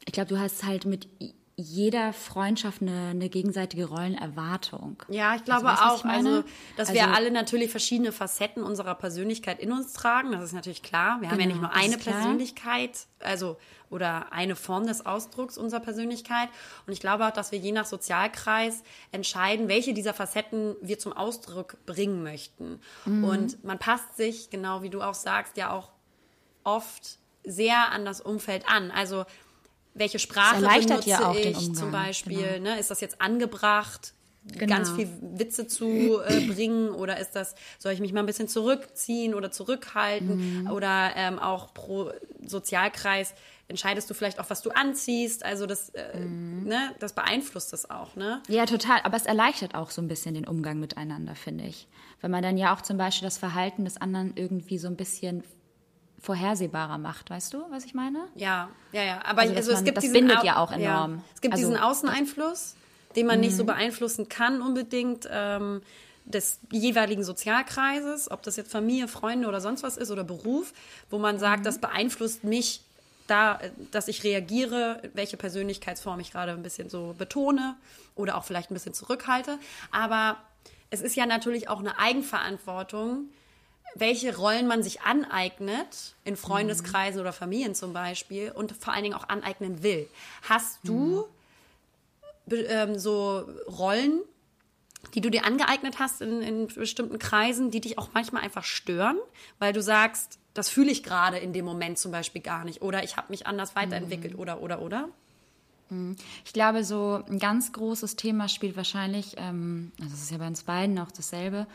ich glaube, du hast halt mit jeder Freundschaft eine, eine gegenseitige Rollenerwartung. Ja, ich glaube also, auch, also, dass also, wir alle natürlich verschiedene Facetten unserer Persönlichkeit in uns tragen. Das ist natürlich klar. Wir genau, haben ja genau, nicht nur eine Persönlichkeit, also oder eine Form des Ausdrucks unserer Persönlichkeit. Und ich glaube auch, dass wir je nach Sozialkreis entscheiden, welche dieser Facetten wir zum Ausdruck bringen möchten. Mhm. Und man passt sich, genau wie du auch sagst, ja auch oft sehr an das Umfeld an. Also welche Sprache benutze ja ich zum Beispiel? Genau. Ne? Ist das jetzt angebracht? Genau. ganz viel Witze zu äh, [CLEARS THROAT] bringen oder ist das, soll ich mich mal ein bisschen zurückziehen oder zurückhalten mhm. oder ähm, auch pro Sozialkreis entscheidest du vielleicht auch, was du anziehst, also das, äh, mhm. ne, das beeinflusst das auch, ne? Ja, total, aber es erleichtert auch so ein bisschen den Umgang miteinander, finde ich. Wenn man dann ja auch zum Beispiel das Verhalten des anderen irgendwie so ein bisschen vorhersehbarer macht. Weißt du, was ich meine? Ja, ja, ja. Aber also, also man, es gibt das diesen bindet ja auch enorm. Ja. Es gibt also, diesen Außeneinfluss, den man nicht so mhm. beeinflussen kann unbedingt. Ähm, des jeweiligen Sozialkreises, ob das jetzt Familie, Freunde oder sonst was ist oder Beruf, wo man sagt, mhm. das beeinflusst mich da, dass ich reagiere, welche Persönlichkeitsform ich gerade ein bisschen so betone oder auch vielleicht ein bisschen zurückhalte. Aber es ist ja natürlich auch eine Eigenverantwortung, welche Rollen man sich aneignet, in Freundeskreisen mhm. oder Familien zum Beispiel, und vor allen Dingen auch aneignen will. Hast du mhm. ähm, so Rollen, die du dir angeeignet hast in, in bestimmten Kreisen, die dich auch manchmal einfach stören, weil du sagst, das fühle ich gerade in dem Moment zum Beispiel gar nicht oder ich habe mich anders weiterentwickelt mhm. oder oder oder? Mhm. Ich glaube, so ein ganz großes Thema spielt wahrscheinlich, ähm, also das ist ja bei uns beiden auch dasselbe,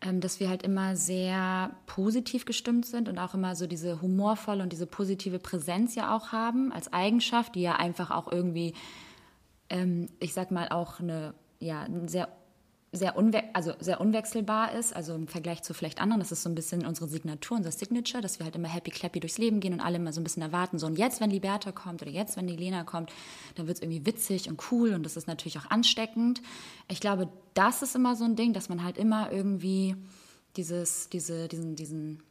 dass wir halt immer sehr positiv gestimmt sind und auch immer so diese humorvolle und diese positive Präsenz ja auch haben als Eigenschaft, die ja einfach auch irgendwie, ähm, ich sag mal, auch eine, ja, ein sehr sehr, unwe also sehr unwechselbar ist, also im Vergleich zu vielleicht anderen. Das ist so ein bisschen unsere Signatur, unser Signature, dass wir halt immer happy clappy durchs Leben gehen und alle immer so ein bisschen erwarten, so und jetzt, wenn Liberta kommt oder jetzt, wenn die Lena kommt, dann wird es irgendwie witzig und cool und das ist natürlich auch ansteckend. Ich glaube, das ist immer so ein Ding, dass man halt immer irgendwie dieses, diese, diesen, diesen,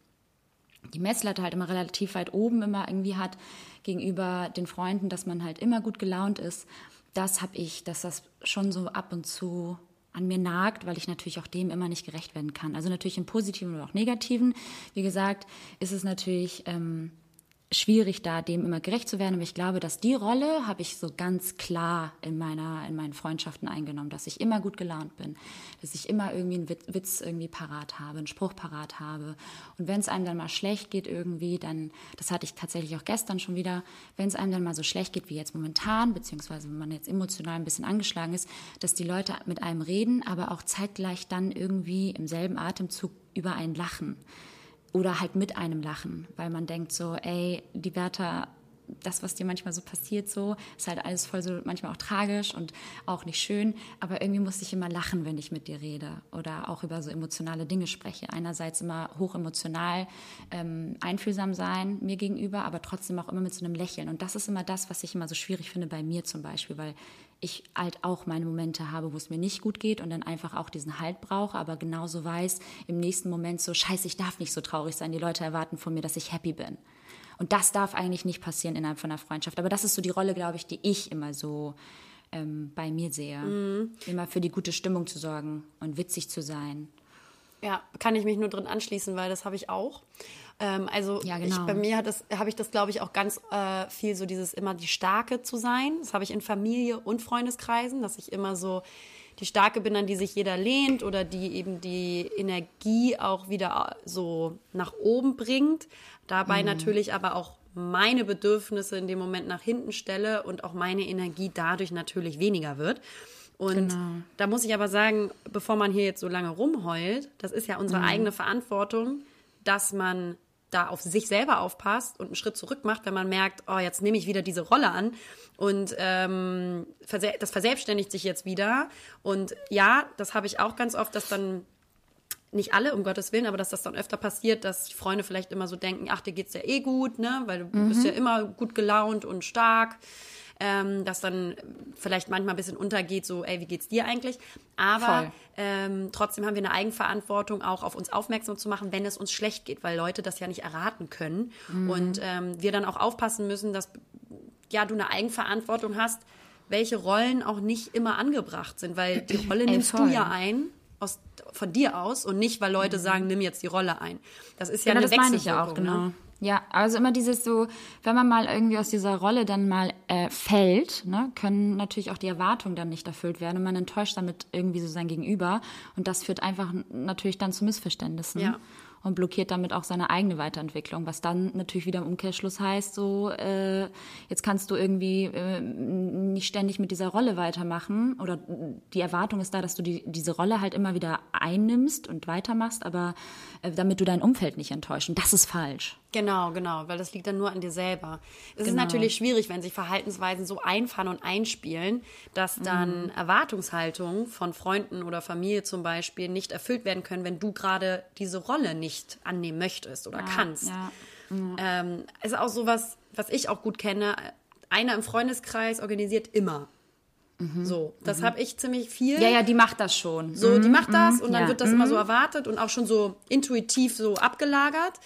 die Messlatte halt immer relativ weit oben immer irgendwie hat gegenüber den Freunden, dass man halt immer gut gelaunt ist. Das habe ich, dass das schon so ab und zu an mir nagt, weil ich natürlich auch dem immer nicht gerecht werden kann. Also natürlich im Positiven oder auch Negativen. Wie gesagt, ist es natürlich ähm, schwierig, da dem immer gerecht zu werden. Aber ich glaube, dass die Rolle habe ich so ganz klar in meiner, in meinen Freundschaften eingenommen, dass ich immer gut gelaunt bin, dass ich immer irgendwie einen Witz irgendwie parat habe, einen Spruch parat habe. Und wenn es einem dann mal schlecht geht irgendwie, dann, das hatte ich tatsächlich auch gestern schon wieder, wenn es einem dann mal so schlecht geht wie jetzt momentan, beziehungsweise wenn man jetzt emotional ein bisschen angeschlagen ist, dass die Leute mit einem reden, aber auch zeitgleich dann irgendwie im selben Atemzug über einen lachen oder halt mit einem lachen, weil man denkt so, ey, die Bertha, das, was dir manchmal so passiert, so, ist halt alles voll so manchmal auch tragisch und auch nicht schön, aber irgendwie muss ich immer lachen, wenn ich mit dir rede oder auch über so emotionale Dinge spreche. Einerseits immer hochemotional, ähm, einfühlsam sein mir gegenüber, aber trotzdem auch immer mit so einem Lächeln. Und das ist immer das, was ich immer so schwierig finde bei mir zum Beispiel, weil ich halt auch meine Momente habe, wo es mir nicht gut geht und dann einfach auch diesen Halt brauche, aber genauso weiß im nächsten Moment so, scheiße, ich darf nicht so traurig sein, die Leute erwarten von mir, dass ich happy bin. Und das darf eigentlich nicht passieren innerhalb von einer Freundschaft. Aber das ist so die Rolle, glaube ich, die ich immer so ähm, bei mir sehe. Mhm. Immer für die gute Stimmung zu sorgen und witzig zu sein. Ja, kann ich mich nur drin anschließen, weil das habe ich auch. Ähm, also ja, genau. ich, bei mir habe ich das, glaube ich, auch ganz äh, viel so dieses immer die Starke zu sein. Das habe ich in Familie und Freundeskreisen, dass ich immer so die Starke bin, an die sich jeder lehnt oder die eben die Energie auch wieder so nach oben bringt. Dabei mhm. natürlich aber auch meine Bedürfnisse in dem Moment nach hinten stelle und auch meine Energie dadurch natürlich weniger wird. Und genau. da muss ich aber sagen, bevor man hier jetzt so lange rumheult, das ist ja unsere mhm. eigene Verantwortung, dass man da auf sich selber aufpasst und einen Schritt zurück macht, wenn man merkt, oh, jetzt nehme ich wieder diese Rolle an und ähm, das verselbstständigt sich jetzt wieder. Und ja, das habe ich auch ganz oft, dass dann nicht alle, um Gottes Willen, aber dass das dann öfter passiert, dass Freunde vielleicht immer so denken, ach, dir geht's ja eh gut, ne, weil du mhm. bist ja immer gut gelaunt und stark ähm, das dann vielleicht manchmal ein bisschen untergeht, so, ey, wie geht's dir eigentlich? Aber ähm, trotzdem haben wir eine Eigenverantwortung, auch auf uns aufmerksam zu machen, wenn es uns schlecht geht, weil Leute das ja nicht erraten können. Mhm. Und ähm, wir dann auch aufpassen müssen, dass ja du eine Eigenverantwortung hast, welche Rollen auch nicht immer angebracht sind, weil die [CLEARS THROAT] Rolle ey, nimmst voll. du ja ein aus, von dir aus und nicht, weil Leute mhm. sagen, nimm jetzt die Rolle ein. Das ist ja genau, eine das meine ich ja auch, genau. Ja, also immer dieses so, wenn man mal irgendwie aus dieser Rolle dann mal äh, fällt, ne, können natürlich auch die Erwartungen dann nicht erfüllt werden und man enttäuscht damit irgendwie so sein Gegenüber und das führt einfach natürlich dann zu Missverständnissen. Ja und blockiert damit auch seine eigene Weiterentwicklung, was dann natürlich wieder im Umkehrschluss heißt, so äh, jetzt kannst du irgendwie äh, nicht ständig mit dieser Rolle weitermachen oder die Erwartung ist da, dass du die, diese Rolle halt immer wieder einnimmst und weitermachst, aber äh, damit du dein Umfeld nicht enttäuscht. Und das ist falsch. Genau, genau, weil das liegt dann nur an dir selber. Es genau. ist natürlich schwierig, wenn sich Verhaltensweisen so einfahren und einspielen, dass dann mhm. Erwartungshaltungen von Freunden oder Familie zum Beispiel nicht erfüllt werden können, wenn du gerade diese Rolle nicht annehmen möchtest oder ja, kannst. Ja. Mhm. Ähm, ist auch sowas, was ich auch gut kenne. Einer im Freundeskreis organisiert immer. Mhm. So, das mhm. habe ich ziemlich viel. Ja, ja, die macht das schon. So, die mhm, macht das mhm. und dann ja. wird das immer so erwartet und auch schon so intuitiv so abgelagert.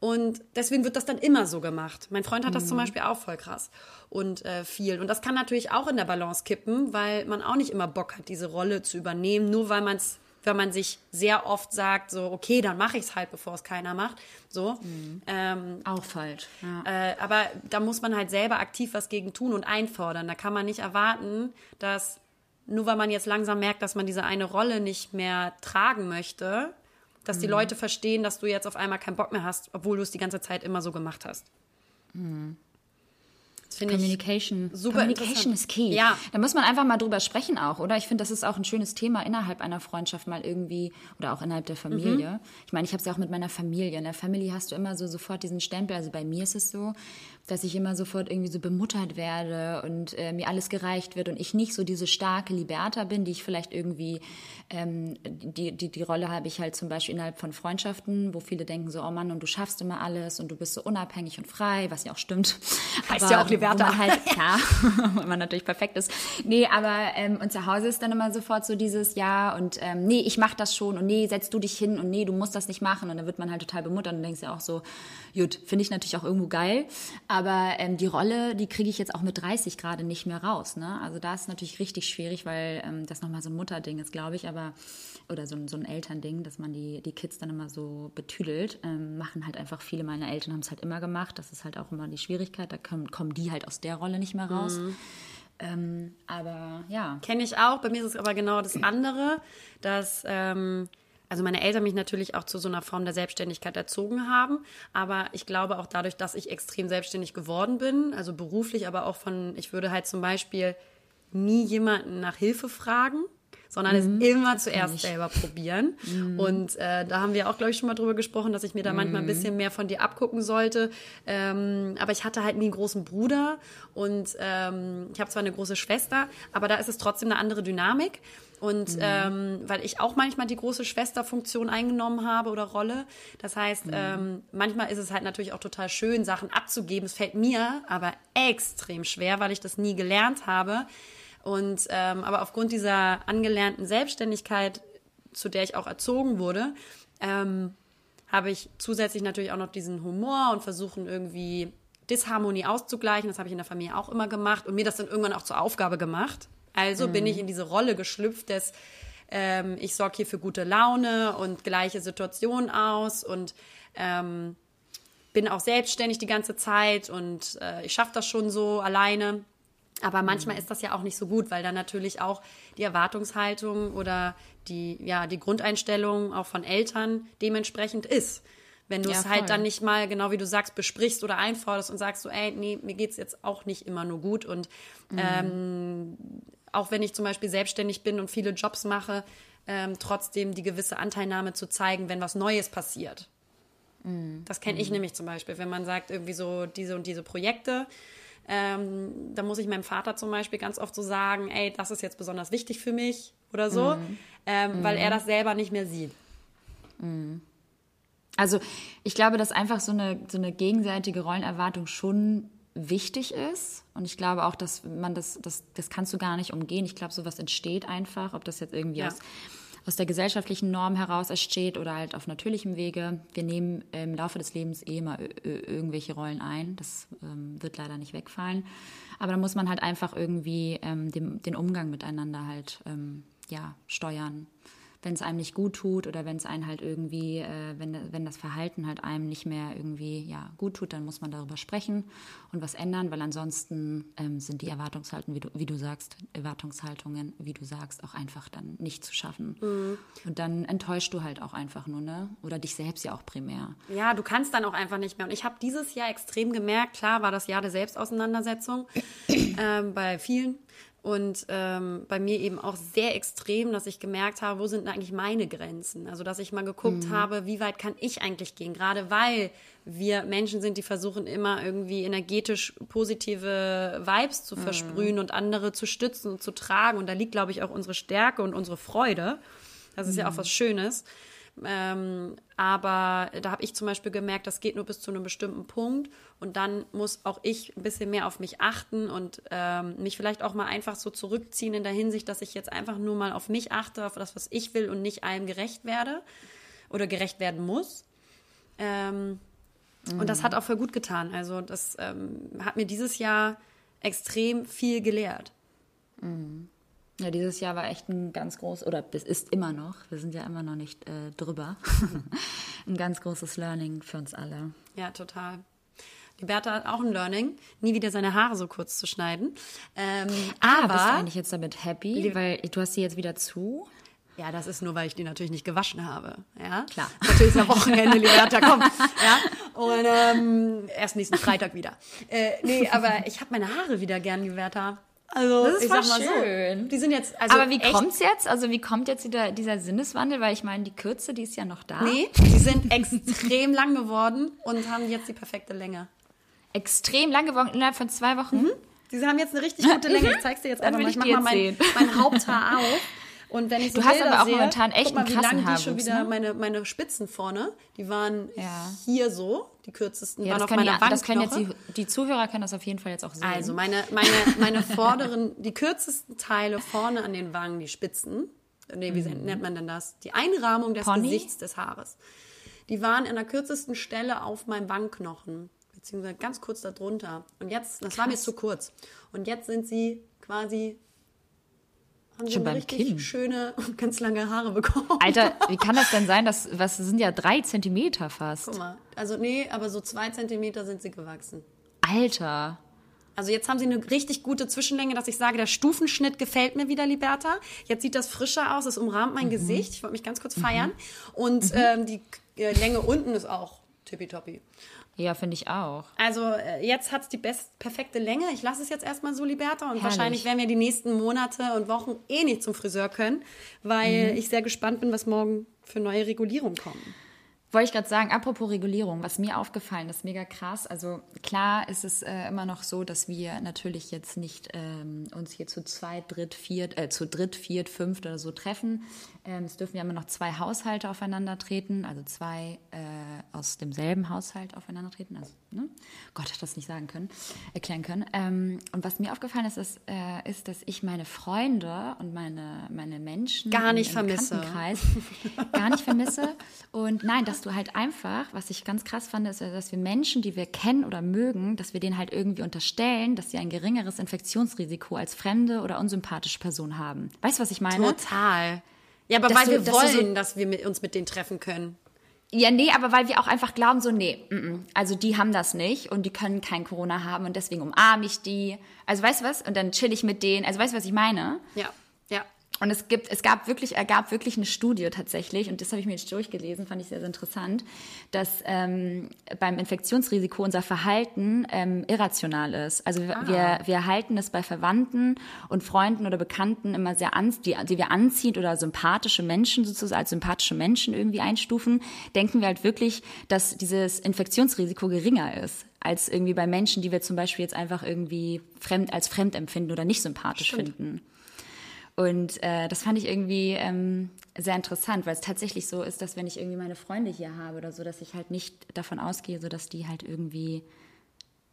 Und deswegen wird das dann immer so gemacht. Mein Freund hat das mhm. zum Beispiel auch voll krass und äh, viel. Und das kann natürlich auch in der Balance kippen, weil man auch nicht immer Bock hat, diese Rolle zu übernehmen, nur weil man es wenn man sich sehr oft sagt, so, okay, dann mache ich es halt, bevor es keiner macht. So. Mhm. Ähm, Auch falsch. Ja. Äh, aber da muss man halt selber aktiv was gegen tun und einfordern. Da kann man nicht erwarten, dass nur weil man jetzt langsam merkt, dass man diese eine Rolle nicht mehr tragen möchte, dass mhm. die Leute verstehen, dass du jetzt auf einmal keinen Bock mehr hast, obwohl du es die ganze Zeit immer so gemacht hast. Mhm. Communication. Super Communication ist key. Ja. Da muss man einfach mal drüber sprechen auch, oder? Ich finde, das ist auch ein schönes Thema innerhalb einer Freundschaft mal irgendwie oder auch innerhalb der Familie. Mhm. Ich meine, ich habe es ja auch mit meiner Familie. In der Familie hast du immer so sofort diesen Stempel. Also bei mir ist es so, dass ich immer sofort irgendwie so bemuttert werde und äh, mir alles gereicht wird und ich nicht so diese starke Liberta bin, die ich vielleicht irgendwie, ähm, die, die, die Rolle habe ich halt zum Beispiel innerhalb von Freundschaften, wo viele denken so, oh Mann, und du schaffst immer alles und du bist so unabhängig und frei, was ja auch stimmt. Heißt aber, ja auch Liberta. Halt, [LAUGHS] ja, wenn man natürlich perfekt ist. Nee, aber ähm, und zu Hause ist dann immer sofort so dieses, ja, und ähm, nee, ich mach das schon und nee, setz du dich hin und nee, du musst das nicht machen und dann wird man halt total bemuttert und denkst ja auch so, gut, finde ich natürlich auch irgendwo geil, aber ähm, die Rolle, die kriege ich jetzt auch mit 30 gerade nicht mehr raus. Ne? Also da ist natürlich richtig schwierig, weil ähm, das nochmal so ein Mutterding ist, glaube ich, aber oder so, so ein Elternding, dass man die, die Kids dann immer so betüdelt. Ähm, machen halt einfach viele meiner Eltern haben es halt immer gemacht. Das ist halt auch immer die Schwierigkeit. Da kommen, kommen die halt aus der Rolle nicht mehr raus. Mhm. Ähm, aber ja. Kenne ich auch. Bei mir ist es aber genau das andere, dass ähm, also meine Eltern mich natürlich auch zu so einer Form der Selbstständigkeit erzogen haben. Aber ich glaube auch dadurch, dass ich extrem selbstständig geworden bin, also beruflich, aber auch von, ich würde halt zum Beispiel nie jemanden nach Hilfe fragen sondern mhm. es immer zuerst selber probieren. Mhm. Und äh, da haben wir auch, glaube ich, schon mal drüber gesprochen, dass ich mir da manchmal ein mhm. bisschen mehr von dir abgucken sollte. Ähm, aber ich hatte halt nie einen großen Bruder und ähm, ich habe zwar eine große Schwester, aber da ist es trotzdem eine andere Dynamik. Und mhm. ähm, weil ich auch manchmal die große Schwesterfunktion eingenommen habe oder Rolle. Das heißt, mhm. ähm, manchmal ist es halt natürlich auch total schön, Sachen abzugeben. Es fällt mir aber extrem schwer, weil ich das nie gelernt habe. Und ähm, aber aufgrund dieser angelernten Selbstständigkeit, zu der ich auch erzogen wurde, ähm, habe ich zusätzlich natürlich auch noch diesen Humor und versuchen irgendwie Disharmonie auszugleichen. Das habe ich in der Familie auch immer gemacht und mir das dann irgendwann auch zur Aufgabe gemacht. Also mhm. bin ich in diese Rolle geschlüpft des, ähm, ich sorge hier für gute Laune und gleiche Situationen aus und ähm, bin auch selbstständig die ganze Zeit und äh, ich schaffe das schon so alleine. Aber manchmal mhm. ist das ja auch nicht so gut, weil dann natürlich auch die Erwartungshaltung oder die, ja, die Grundeinstellung auch von Eltern dementsprechend ist. Wenn du ja, es halt dann nicht mal, genau wie du sagst, besprichst oder einforderst und sagst so, ey, nee, mir geht es jetzt auch nicht immer nur gut. Und mhm. ähm, auch wenn ich zum Beispiel selbstständig bin und viele Jobs mache, ähm, trotzdem die gewisse Anteilnahme zu zeigen, wenn was Neues passiert. Mhm. Das kenne ich mhm. nämlich zum Beispiel, wenn man sagt, irgendwie so diese und diese Projekte, ähm, da muss ich meinem Vater zum Beispiel ganz oft so sagen, ey, das ist jetzt besonders wichtig für mich oder so, mhm. Ähm, weil er mhm. das selber nicht mehr sieht. Mhm. Also ich glaube, dass einfach so eine, so eine gegenseitige Rollenerwartung schon wichtig ist. Und ich glaube auch, dass man das, das, das kannst du gar nicht umgehen. Ich glaube, sowas entsteht einfach, ob das jetzt irgendwie ja. aus, aus der gesellschaftlichen Norm heraus entsteht oder halt auf natürlichem Wege. Wir nehmen im Laufe des Lebens eh immer irgendwelche Rollen ein. Das ähm, wird leider nicht wegfallen. Aber da muss man halt einfach irgendwie ähm, den, den Umgang miteinander halt ähm, ja, steuern wenn es einem nicht gut tut oder wenn es einen halt irgendwie, äh, wenn, wenn das Verhalten halt einem nicht mehr irgendwie ja, gut tut, dann muss man darüber sprechen und was ändern, weil ansonsten ähm, sind die Erwartungshaltungen, wie du, wie du sagst, Erwartungshaltungen, wie du sagst, auch einfach dann nicht zu schaffen. Mhm. Und dann enttäuschst du halt auch einfach nur, ne? Oder dich selbst ja auch primär. Ja, du kannst dann auch einfach nicht mehr. Und ich habe dieses Jahr extrem gemerkt, klar war das Jahr der Selbstauseinandersetzung [CLEARS THROAT] ähm, bei vielen und ähm, bei mir eben auch sehr extrem, dass ich gemerkt habe, wo sind denn eigentlich meine Grenzen? Also, dass ich mal geguckt mhm. habe, wie weit kann ich eigentlich gehen? Gerade weil wir Menschen sind, die versuchen immer irgendwie energetisch positive Vibes zu mhm. versprühen mhm. und andere zu stützen und zu tragen. Und da liegt, glaube ich, auch unsere Stärke und unsere Freude. Das ist mhm. ja auch mhm. was Schönes. Ähm, aber da habe ich zum Beispiel gemerkt, das geht nur bis zu einem bestimmten Punkt. Und dann muss auch ich ein bisschen mehr auf mich achten und ähm, mich vielleicht auch mal einfach so zurückziehen in der Hinsicht, dass ich jetzt einfach nur mal auf mich achte, auf das, was ich will und nicht allem gerecht werde oder gerecht werden muss. Ähm, mhm. Und das hat auch voll gut getan. Also das ähm, hat mir dieses Jahr extrem viel gelehrt. Mhm. Ja, dieses Jahr war echt ein ganz groß, oder es ist immer noch, wir sind ja immer noch nicht äh, drüber, [LAUGHS] ein ganz großes Learning für uns alle. Ja, total. Die Bertha hat auch ein Learning, nie wieder seine Haare so kurz zu schneiden. Ähm, ah, aber bist du eigentlich jetzt damit happy? Weil du hast sie jetzt wieder zu. Ja, das ist nur, weil ich die natürlich nicht gewaschen habe. Ja, klar. Natürlich ist ja Wochenende, [LAUGHS] Liberta, komm. Ja, und ähm, erst nächsten Freitag wieder. Äh, nee, aber ich habe meine Haare wieder gern, Liberta. Also, das ist ich sag mal schön. So, die sind jetzt, also Aber wie kommt's jetzt? Also, wie kommt jetzt wieder dieser Sinneswandel? Weil ich meine, die Kürze, die ist ja noch da. Nee, die sind [LAUGHS] extrem lang geworden und haben jetzt die perfekte Länge. Extrem lang geworden innerhalb von zwei Wochen? Mhm. Die haben jetzt eine richtig gute [LAUGHS] Länge. Ich zeig's dir jetzt einfach mal. Ich mach mal mein, mein Haupthaar auf. Und wenn ich so du hast aber auch sehe, momentan echt mal, wie lang die schon wieder ne? meine, meine Spitzen vorne, die waren ja. hier so, die kürzesten ja, waren auf meiner die, das können jetzt die, die, Zuhörer können das auf jeden Fall jetzt auch sehen. Also meine, meine, meine vorderen, die kürzesten Teile vorne an den Wangen, die Spitzen, nee, wie mhm. nennt man denn das? Die Einrahmung des Pony? Gesichts des Haares. Die waren an der kürzesten Stelle auf meinem Wangenknochen, beziehungsweise ganz kurz darunter. Und jetzt, das Krass. war mir zu kurz. Und jetzt sind sie quasi haben Schon sie richtig Kinn. schöne und ganz lange Haare bekommen. Alter, [LAUGHS] wie kann das denn sein? Das, was sind ja drei Zentimeter fast. Guck mal, also nee, aber so zwei Zentimeter sind sie gewachsen. Alter. Also jetzt haben sie eine richtig gute Zwischenlänge, dass ich sage, der Stufenschnitt gefällt mir wieder, Liberta. Jetzt sieht das frischer aus, es umrahmt mein mhm. Gesicht. Ich wollte mich ganz kurz feiern. Mhm. Und mhm. Ähm, die äh, Länge unten ist auch tippitoppi. Ja, finde ich auch. Also äh, jetzt hat es die best perfekte Länge. Ich lasse es jetzt erstmal so, Liberta. Und Herrlich. wahrscheinlich werden wir die nächsten Monate und Wochen eh nicht zum Friseur können, weil mhm. ich sehr gespannt bin, was morgen für neue Regulierungen kommen. Wollte ich gerade sagen, apropos Regulierung, was mir aufgefallen ist, mega krass. Also klar ist es äh, immer noch so, dass wir natürlich jetzt nicht ähm, uns hier zu zweit, dritt, viert, äh, zu dritt, viert, fünft oder so treffen. Ähm, es dürfen ja immer noch zwei Haushalte aufeinandertreten, also zwei äh, aus demselben Haushalt aufeinandertreten. Also, ne? Gott hat das nicht sagen können, erklären können. Ähm, und was mir aufgefallen ist, ist, äh, ist, dass ich meine Freunde und meine, meine Menschen gar nicht im, im vermisse. [LAUGHS] gar nicht vermisse. Und nein, das dass du halt einfach, was ich ganz krass fand, ist, dass wir Menschen, die wir kennen oder mögen, dass wir denen halt irgendwie unterstellen, dass sie ein geringeres Infektionsrisiko als fremde oder unsympathische Person haben. Weißt du, was ich meine? Total. Ja, aber dass weil du, wir wollen, so, dass wir mit uns mit denen treffen können. Ja, nee, aber weil wir auch einfach glauben, so, nee, mm -mm. also die haben das nicht und die können kein Corona haben und deswegen umarme ich die. Also weißt du was? Und dann chill ich mit denen. Also weißt du, was ich meine? Ja, ja. Und es gibt, es gab wirklich, er gab wirklich eine Studie tatsächlich, und das habe ich mir jetzt durchgelesen, fand ich sehr, sehr interessant, dass ähm, beim Infektionsrisiko unser Verhalten ähm, irrational ist. Also ah. wir, wir halten es bei Verwandten und Freunden oder Bekannten immer sehr an, die, die wir anziehen oder sympathische Menschen sozusagen als sympathische Menschen irgendwie einstufen, denken wir halt wirklich, dass dieses Infektionsrisiko geringer ist als irgendwie bei Menschen, die wir zum Beispiel jetzt einfach irgendwie fremd als fremd empfinden oder nicht sympathisch Stimmt. finden. Und äh, das fand ich irgendwie ähm, sehr interessant, weil es tatsächlich so ist, dass wenn ich irgendwie meine Freunde hier habe oder so, dass ich halt nicht davon ausgehe, so dass die halt irgendwie,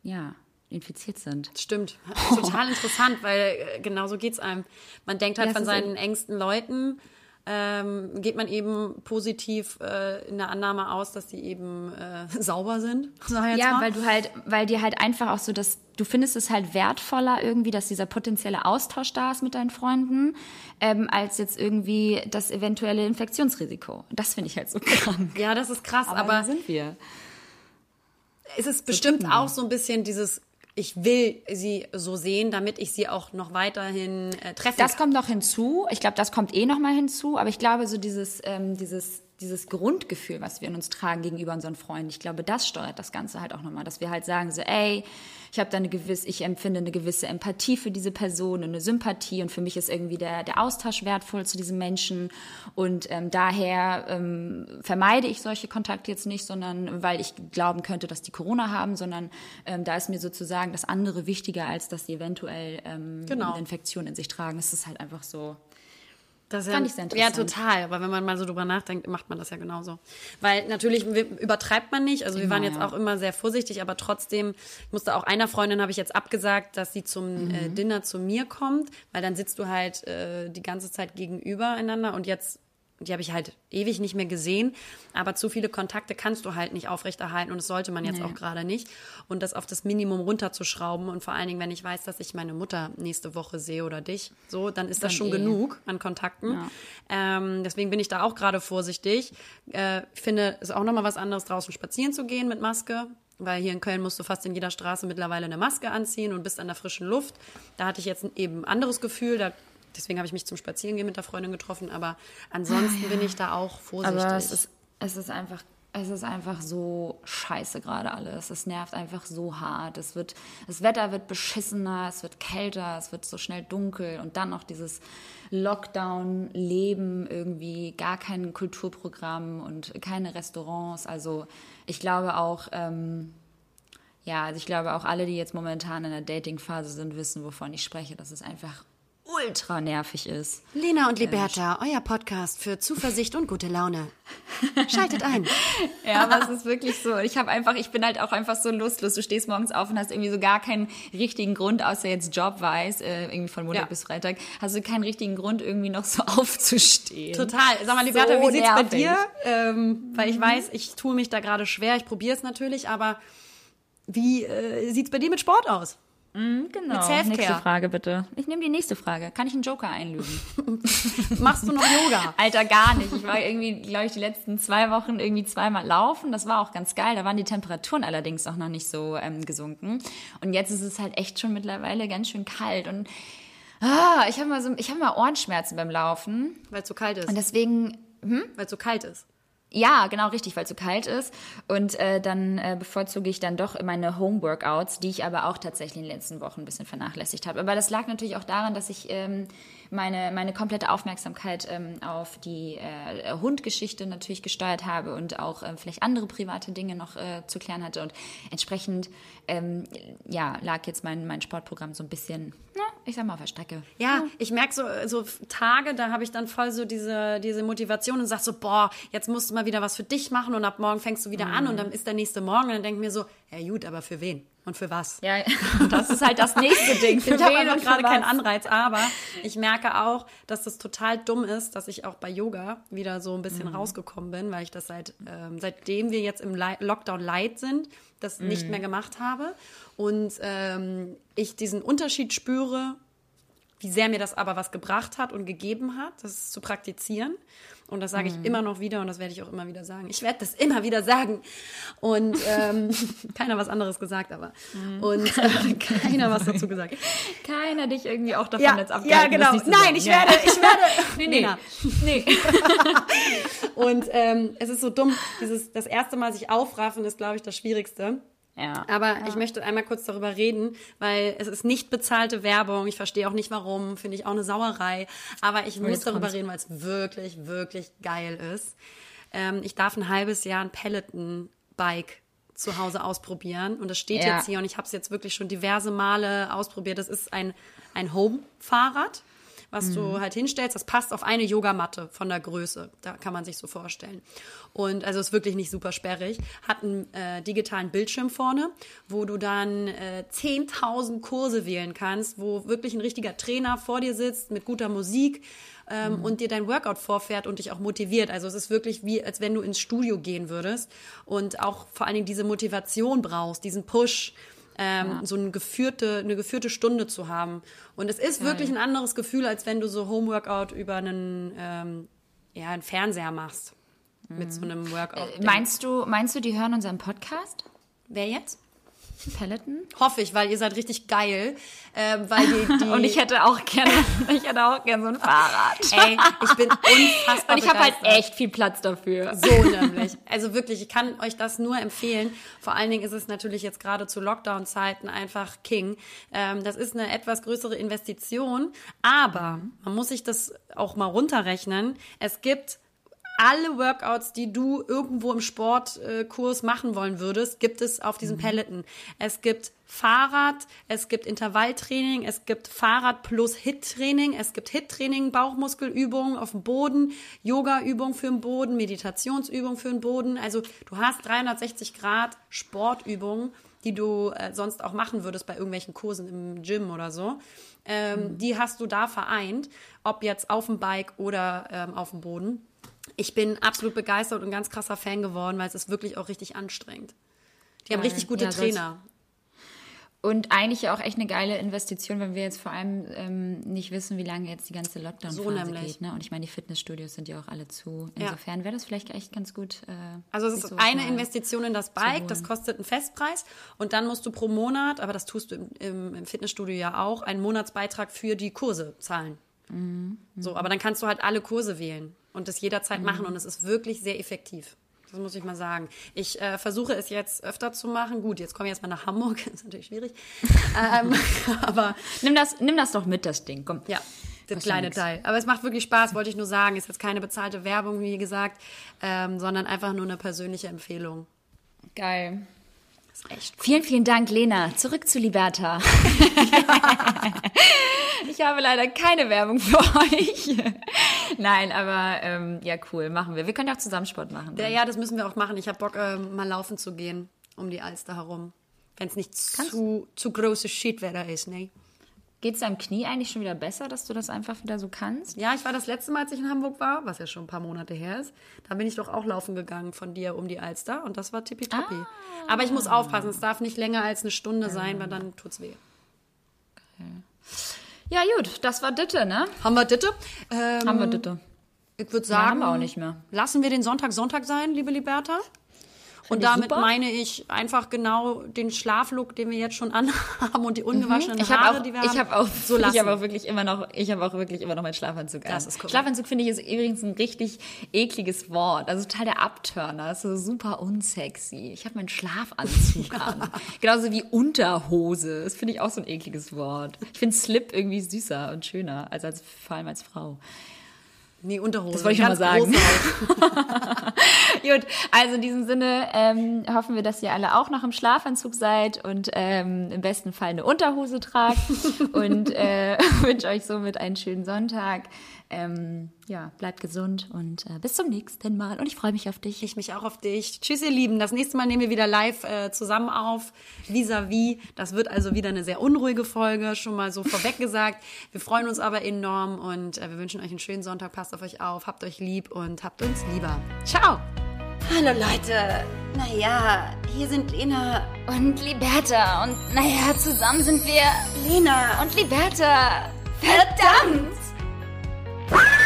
ja, infiziert sind. Stimmt. Total [LAUGHS] interessant, weil äh, genau so geht es einem. Man denkt halt ja, von seinen engsten Leuten, ähm, geht man eben positiv äh, in der Annahme aus, dass sie eben äh, [LAUGHS] sauber sind. [LAUGHS] ja, mal. weil du halt, weil dir halt einfach auch so das, du findest es halt wertvoller irgendwie, dass dieser potenzielle Austausch da ist mit deinen Freunden, ähm, als jetzt irgendwie das eventuelle Infektionsrisiko. Das finde ich halt so [LAUGHS] krank. Ja, das ist krass, aber, aber sind wir. Es ist bestimmt auch so ein bisschen dieses ich will sie so sehen, damit ich sie auch noch weiterhin äh, treffen Das kommt noch hinzu. Ich glaube, das kommt eh noch mal hinzu. Aber ich glaube, so dieses, ähm, dieses dieses Grundgefühl, was wir in uns tragen gegenüber unseren Freunden, ich glaube, das steuert das Ganze halt auch nochmal, dass wir halt sagen so, ey, ich habe da eine gewisse, ich empfinde eine gewisse Empathie für diese Person, eine Sympathie und für mich ist irgendwie der, der Austausch wertvoll zu diesem Menschen und ähm, daher ähm, vermeide ich solche Kontakte jetzt nicht, sondern weil ich glauben könnte, dass die Corona haben, sondern ähm, da ist mir sozusagen das andere wichtiger, als dass sie eventuell ähm, genau. eine Infektion in sich tragen. Es ist halt einfach so. Das Fand ja, ich sehr interessant. Ja, total. Aber wenn man mal so drüber nachdenkt, macht man das ja genauso. Weil natürlich übertreibt man nicht. Also wir waren jetzt auch immer sehr vorsichtig, aber trotzdem musste auch einer Freundin habe ich jetzt abgesagt, dass sie zum äh, mhm. äh, Dinner zu mir kommt, weil dann sitzt du halt äh, die ganze Zeit gegenüber einander und jetzt die habe ich halt ewig nicht mehr gesehen. Aber zu viele Kontakte kannst du halt nicht aufrechterhalten und das sollte man jetzt nee. auch gerade nicht. Und das auf das Minimum runterzuschrauben und vor allen Dingen, wenn ich weiß, dass ich meine Mutter nächste Woche sehe oder dich, so, dann ist dann das schon eh. genug an Kontakten. Ja. Ähm, deswegen bin ich da auch gerade vorsichtig. Äh, finde es auch nochmal was anderes, draußen spazieren zu gehen mit Maske. Weil hier in Köln musst du fast in jeder Straße mittlerweile eine Maske anziehen und bist an der frischen Luft. Da hatte ich jetzt eben ein anderes Gefühl. Da deswegen habe ich mich zum Spazierengehen mit der Freundin getroffen, aber ansonsten ah, ja. bin ich da auch vorsichtig. Aber es ist, es ist einfach es ist einfach so scheiße gerade alles. Es nervt einfach so hart. Es wird, das Wetter wird beschissener, es wird kälter, es wird so schnell dunkel und dann noch dieses Lockdown-Leben irgendwie, gar kein Kulturprogramm und keine Restaurants. Also ich glaube auch, ähm, ja, also ich glaube auch alle, die jetzt momentan in der Dating-Phase sind, wissen, wovon ich spreche. Das ist einfach ultra nervig ist. Lena und Liberta, euer Podcast für Zuversicht und gute Laune. Schaltet ein. [LAUGHS] ja, aber es ist wirklich so. Ich habe einfach, ich bin halt auch einfach so lustlos. Du stehst morgens auf und hast irgendwie so gar keinen richtigen Grund, außer jetzt Job weiß, äh, irgendwie von Montag ja. bis Freitag, hast du keinen richtigen Grund, irgendwie noch so [LAUGHS] aufzustehen. Total. Sag mal, Liberta, so wie sieht's nervig. bei dir? Ähm, weil ich weiß, ich tue mich da gerade schwer. Ich probiere es natürlich, aber wie äh, sieht's bei dir mit Sport aus? Mm, genau. Nächste Frage bitte. Ich nehme die nächste Frage. Kann ich einen Joker einlösen? [LAUGHS] Machst du noch Yoga? Alter, gar nicht. Ich war irgendwie, glaube ich, die letzten zwei Wochen irgendwie zweimal laufen. Das war auch ganz geil. Da waren die Temperaturen allerdings auch noch nicht so ähm, gesunken. Und jetzt ist es halt echt schon mittlerweile ganz schön kalt. Und ah, ich habe mal so, ich habe mal Ohrenschmerzen beim Laufen. Weil es so kalt ist. Und deswegen, hm? Weil es so kalt ist. Ja, genau, richtig, weil es so kalt ist. Und äh, dann äh, bevorzuge ich dann doch meine Homeworkouts, die ich aber auch tatsächlich in den letzten Wochen ein bisschen vernachlässigt habe. Aber das lag natürlich auch daran, dass ich ähm, meine, meine komplette Aufmerksamkeit ähm, auf die äh, Hundgeschichte natürlich gesteuert habe und auch ähm, vielleicht andere private Dinge noch äh, zu klären hatte. Und entsprechend ähm, ja, lag jetzt mein, mein Sportprogramm so ein bisschen, na, ich sag mal, auf der Strecke. Ja, ja. ich merke so, so Tage, da habe ich dann voll so diese, diese Motivation und sag so, boah, jetzt musst du mal wieder was für dich machen und ab morgen fängst du wieder mhm. an und dann ist der nächste Morgen und dann denke ich mir so, ja gut, aber für wen? Und für was? Ja, das ist halt das nächste [LAUGHS] Ding. Für ich habe einfach gerade keinen Anreiz, aber ich merke auch, dass das total dumm ist, dass ich auch bei Yoga wieder so ein bisschen mhm. rausgekommen bin, weil ich das seit ähm, seitdem wir jetzt im Lockdown light sind, das mhm. nicht mehr gemacht habe und ähm, ich diesen Unterschied spüre, wie sehr mir das aber was gebracht hat und gegeben hat, das zu praktizieren. Und das sage ich mhm. immer noch wieder und das werde ich auch immer wieder sagen. Ich werde das immer wieder sagen. Und ähm, [LAUGHS] keiner was anderes gesagt, aber. Mhm. Und [LAUGHS] äh, keiner was dazu gesagt. Keiner dich irgendwie auch davon ja, jetzt abgehalten. Ja, genau. Nein, ich ja. werde, ich werde. [LAUGHS] nee, nee. nee. und ähm, es ist so dumm, dieses, das erste Mal sich aufraffen ist, glaube ich, das Schwierigste. Ja. Aber ja. ich möchte einmal kurz darüber reden, weil es ist nicht bezahlte Werbung. Ich verstehe auch nicht warum, finde ich auch eine Sauerei. Aber ich muss darüber reden, weil es wirklich, wirklich geil ist. Ähm, ich darf ein halbes Jahr ein Peloton-Bike zu Hause ausprobieren. Und das steht ja. jetzt hier und ich habe es jetzt wirklich schon diverse Male ausprobiert. Das ist ein, ein Home-Fahrrad was mhm. du halt hinstellst. Das passt auf eine Yogamatte von der Größe. Da kann man sich so vorstellen. Und also ist wirklich nicht super sperrig. Hat einen äh, digitalen Bildschirm vorne, wo du dann äh, 10.000 Kurse wählen kannst, wo wirklich ein richtiger Trainer vor dir sitzt mit guter Musik. Ähm, mhm. und dir dein Workout vorfährt und dich auch motiviert. Also es ist wirklich wie, als wenn du ins Studio gehen würdest und auch vor allen Dingen diese Motivation brauchst, diesen Push, ähm, ja. so eine geführte, eine geführte Stunde zu haben. Und es ist Geil. wirklich ein anderes Gefühl, als wenn du so Homeworkout über einen, ähm, ja, einen Fernseher machst. Mhm. Mit so mhm. einem Workout. Äh, meinst du, meinst du, die hören unseren Podcast? Wer jetzt? Peloton? Hoffe ich, weil ihr seid richtig geil. Ähm, weil die, [LAUGHS] die und ich hätte auch gerne, [LAUGHS] ich hätte auch gerne so ein Fahrrad. [LAUGHS] Ey, ich bin unfassbar Und ich habe halt echt viel Platz dafür. So nämlich. Also wirklich, ich kann euch das nur empfehlen. Vor allen Dingen ist es natürlich jetzt gerade zu Lockdown-Zeiten einfach King. Ähm, das ist eine etwas größere Investition, aber man muss sich das auch mal runterrechnen. Es gibt alle Workouts, die du irgendwo im Sportkurs machen wollen würdest, gibt es auf diesem mhm. Es gibt Fahrrad, es gibt Intervalltraining, es gibt Fahrrad plus Hit-Training, es gibt Hit-Training, Bauchmuskelübungen auf dem Boden, Yoga-Übung für den Boden, Meditationsübung für den Boden. Also du hast 360 Grad Sportübungen, die du äh, sonst auch machen würdest bei irgendwelchen Kursen im Gym oder so. Ähm, mhm. Die hast du da vereint, ob jetzt auf dem Bike oder ähm, auf dem Boden ich bin absolut begeistert und ein ganz krasser Fan geworden, weil es ist wirklich auch richtig anstrengend. Die Geil. haben richtig gute ja, Trainer. Und eigentlich auch echt eine geile Investition, wenn wir jetzt vor allem ähm, nicht wissen, wie lange jetzt die ganze Lockdown-Phase so geht. Ne? Und ich meine, die Fitnessstudios sind ja auch alle zu. Insofern wäre das vielleicht echt ganz gut. Äh, also es ist eine Investition in das Bike, das kostet einen Festpreis. Und dann musst du pro Monat, aber das tust du im, im, im Fitnessstudio ja auch, einen Monatsbeitrag für die Kurse zahlen. Mhm. So, aber dann kannst du halt alle Kurse wählen und das jederzeit mhm. machen und es ist wirklich sehr effektiv. Das muss ich mal sagen. Ich äh, versuche es jetzt öfter zu machen. Gut, jetzt komme ich erstmal nach Hamburg. Das [LAUGHS] ist natürlich schwierig. ähm, [LAUGHS] aber nimm das, nimm das doch mit, das Ding. Komm. Ja, das kleine Teil. Aber es macht wirklich Spaß, wollte ich nur sagen. Ist jetzt keine bezahlte Werbung, wie gesagt, ähm, sondern einfach nur eine persönliche Empfehlung. Geil. Cool. Vielen, vielen Dank, Lena. Zurück zu Liberta. [LAUGHS] ich habe leider keine Werbung für euch. Nein, aber ähm, ja, cool, machen wir. Wir können ja auch zusammen Sport machen. Ja, ja, das müssen wir auch machen. Ich habe Bock, äh, mal laufen zu gehen um die Alster herum. Wenn es nicht zu, zu großes Shitwetter ist, ne? Geht es deinem Knie eigentlich schon wieder besser, dass du das einfach wieder so kannst? Ja, ich war das letzte Mal, als ich in Hamburg war, was ja schon ein paar Monate her ist, da bin ich doch auch laufen gegangen von dir um die Alster und das war tippitoppi. Ah. Aber ich muss aufpassen, es darf nicht länger als eine Stunde sein, weil dann tut's weh. Okay. Ja, gut, das war Ditte, ne? Haben wir Ditte? Ähm, haben wir Ditte. Ich würde sagen, ja, haben wir auch nicht mehr. lassen wir den Sonntag Sonntag sein, liebe Liberta. Und damit super. meine ich einfach genau den Schlaflook, den wir jetzt schon [LAUGHS] anhaben und die ungewaschenen mhm. Haare, auch, die wir haben. Ich habe auch, so ich habe auch wirklich immer noch, ich habe auch wirklich immer noch meinen Schlafanzug an. Das ist cool. Schlafanzug finde ich ist übrigens ein richtig ekliges Wort. Also total der Abturner. Das ist so super unsexy. Ich habe meinen Schlafanzug [LAUGHS] an. Genauso wie Unterhose. Das finde ich auch so ein ekliges Wort. Ich finde Slip irgendwie süßer und schöner, als, als vor allem als Frau. Nee, Unterhose. Das wollte ich mal sagen. [LAUGHS] Gut, also in diesem Sinne ähm, hoffen wir, dass ihr alle auch noch im Schlafanzug seid und ähm, im besten Fall eine Unterhose tragt [LAUGHS] und äh, [LAUGHS] wünsche euch somit einen schönen Sonntag. Ähm, ja, bleibt gesund und äh, bis zum nächsten Mal. Und ich freue mich auf dich. Ich mich auch auf dich. Tschüss, ihr Lieben. Das nächste Mal nehmen wir wieder live äh, zusammen auf, vis-à-vis. -vis. Das wird also wieder eine sehr unruhige Folge, schon mal so vorweg [LAUGHS] gesagt. Wir freuen uns aber enorm und äh, wir wünschen euch einen schönen Sonntag. Passt auf euch auf, habt euch lieb und habt uns lieber. Ciao! Hallo Leute, naja, hier sind Lena und Liberta und naja, zusammen sind wir Lena und Liberta. Verdammt! you [LAUGHS]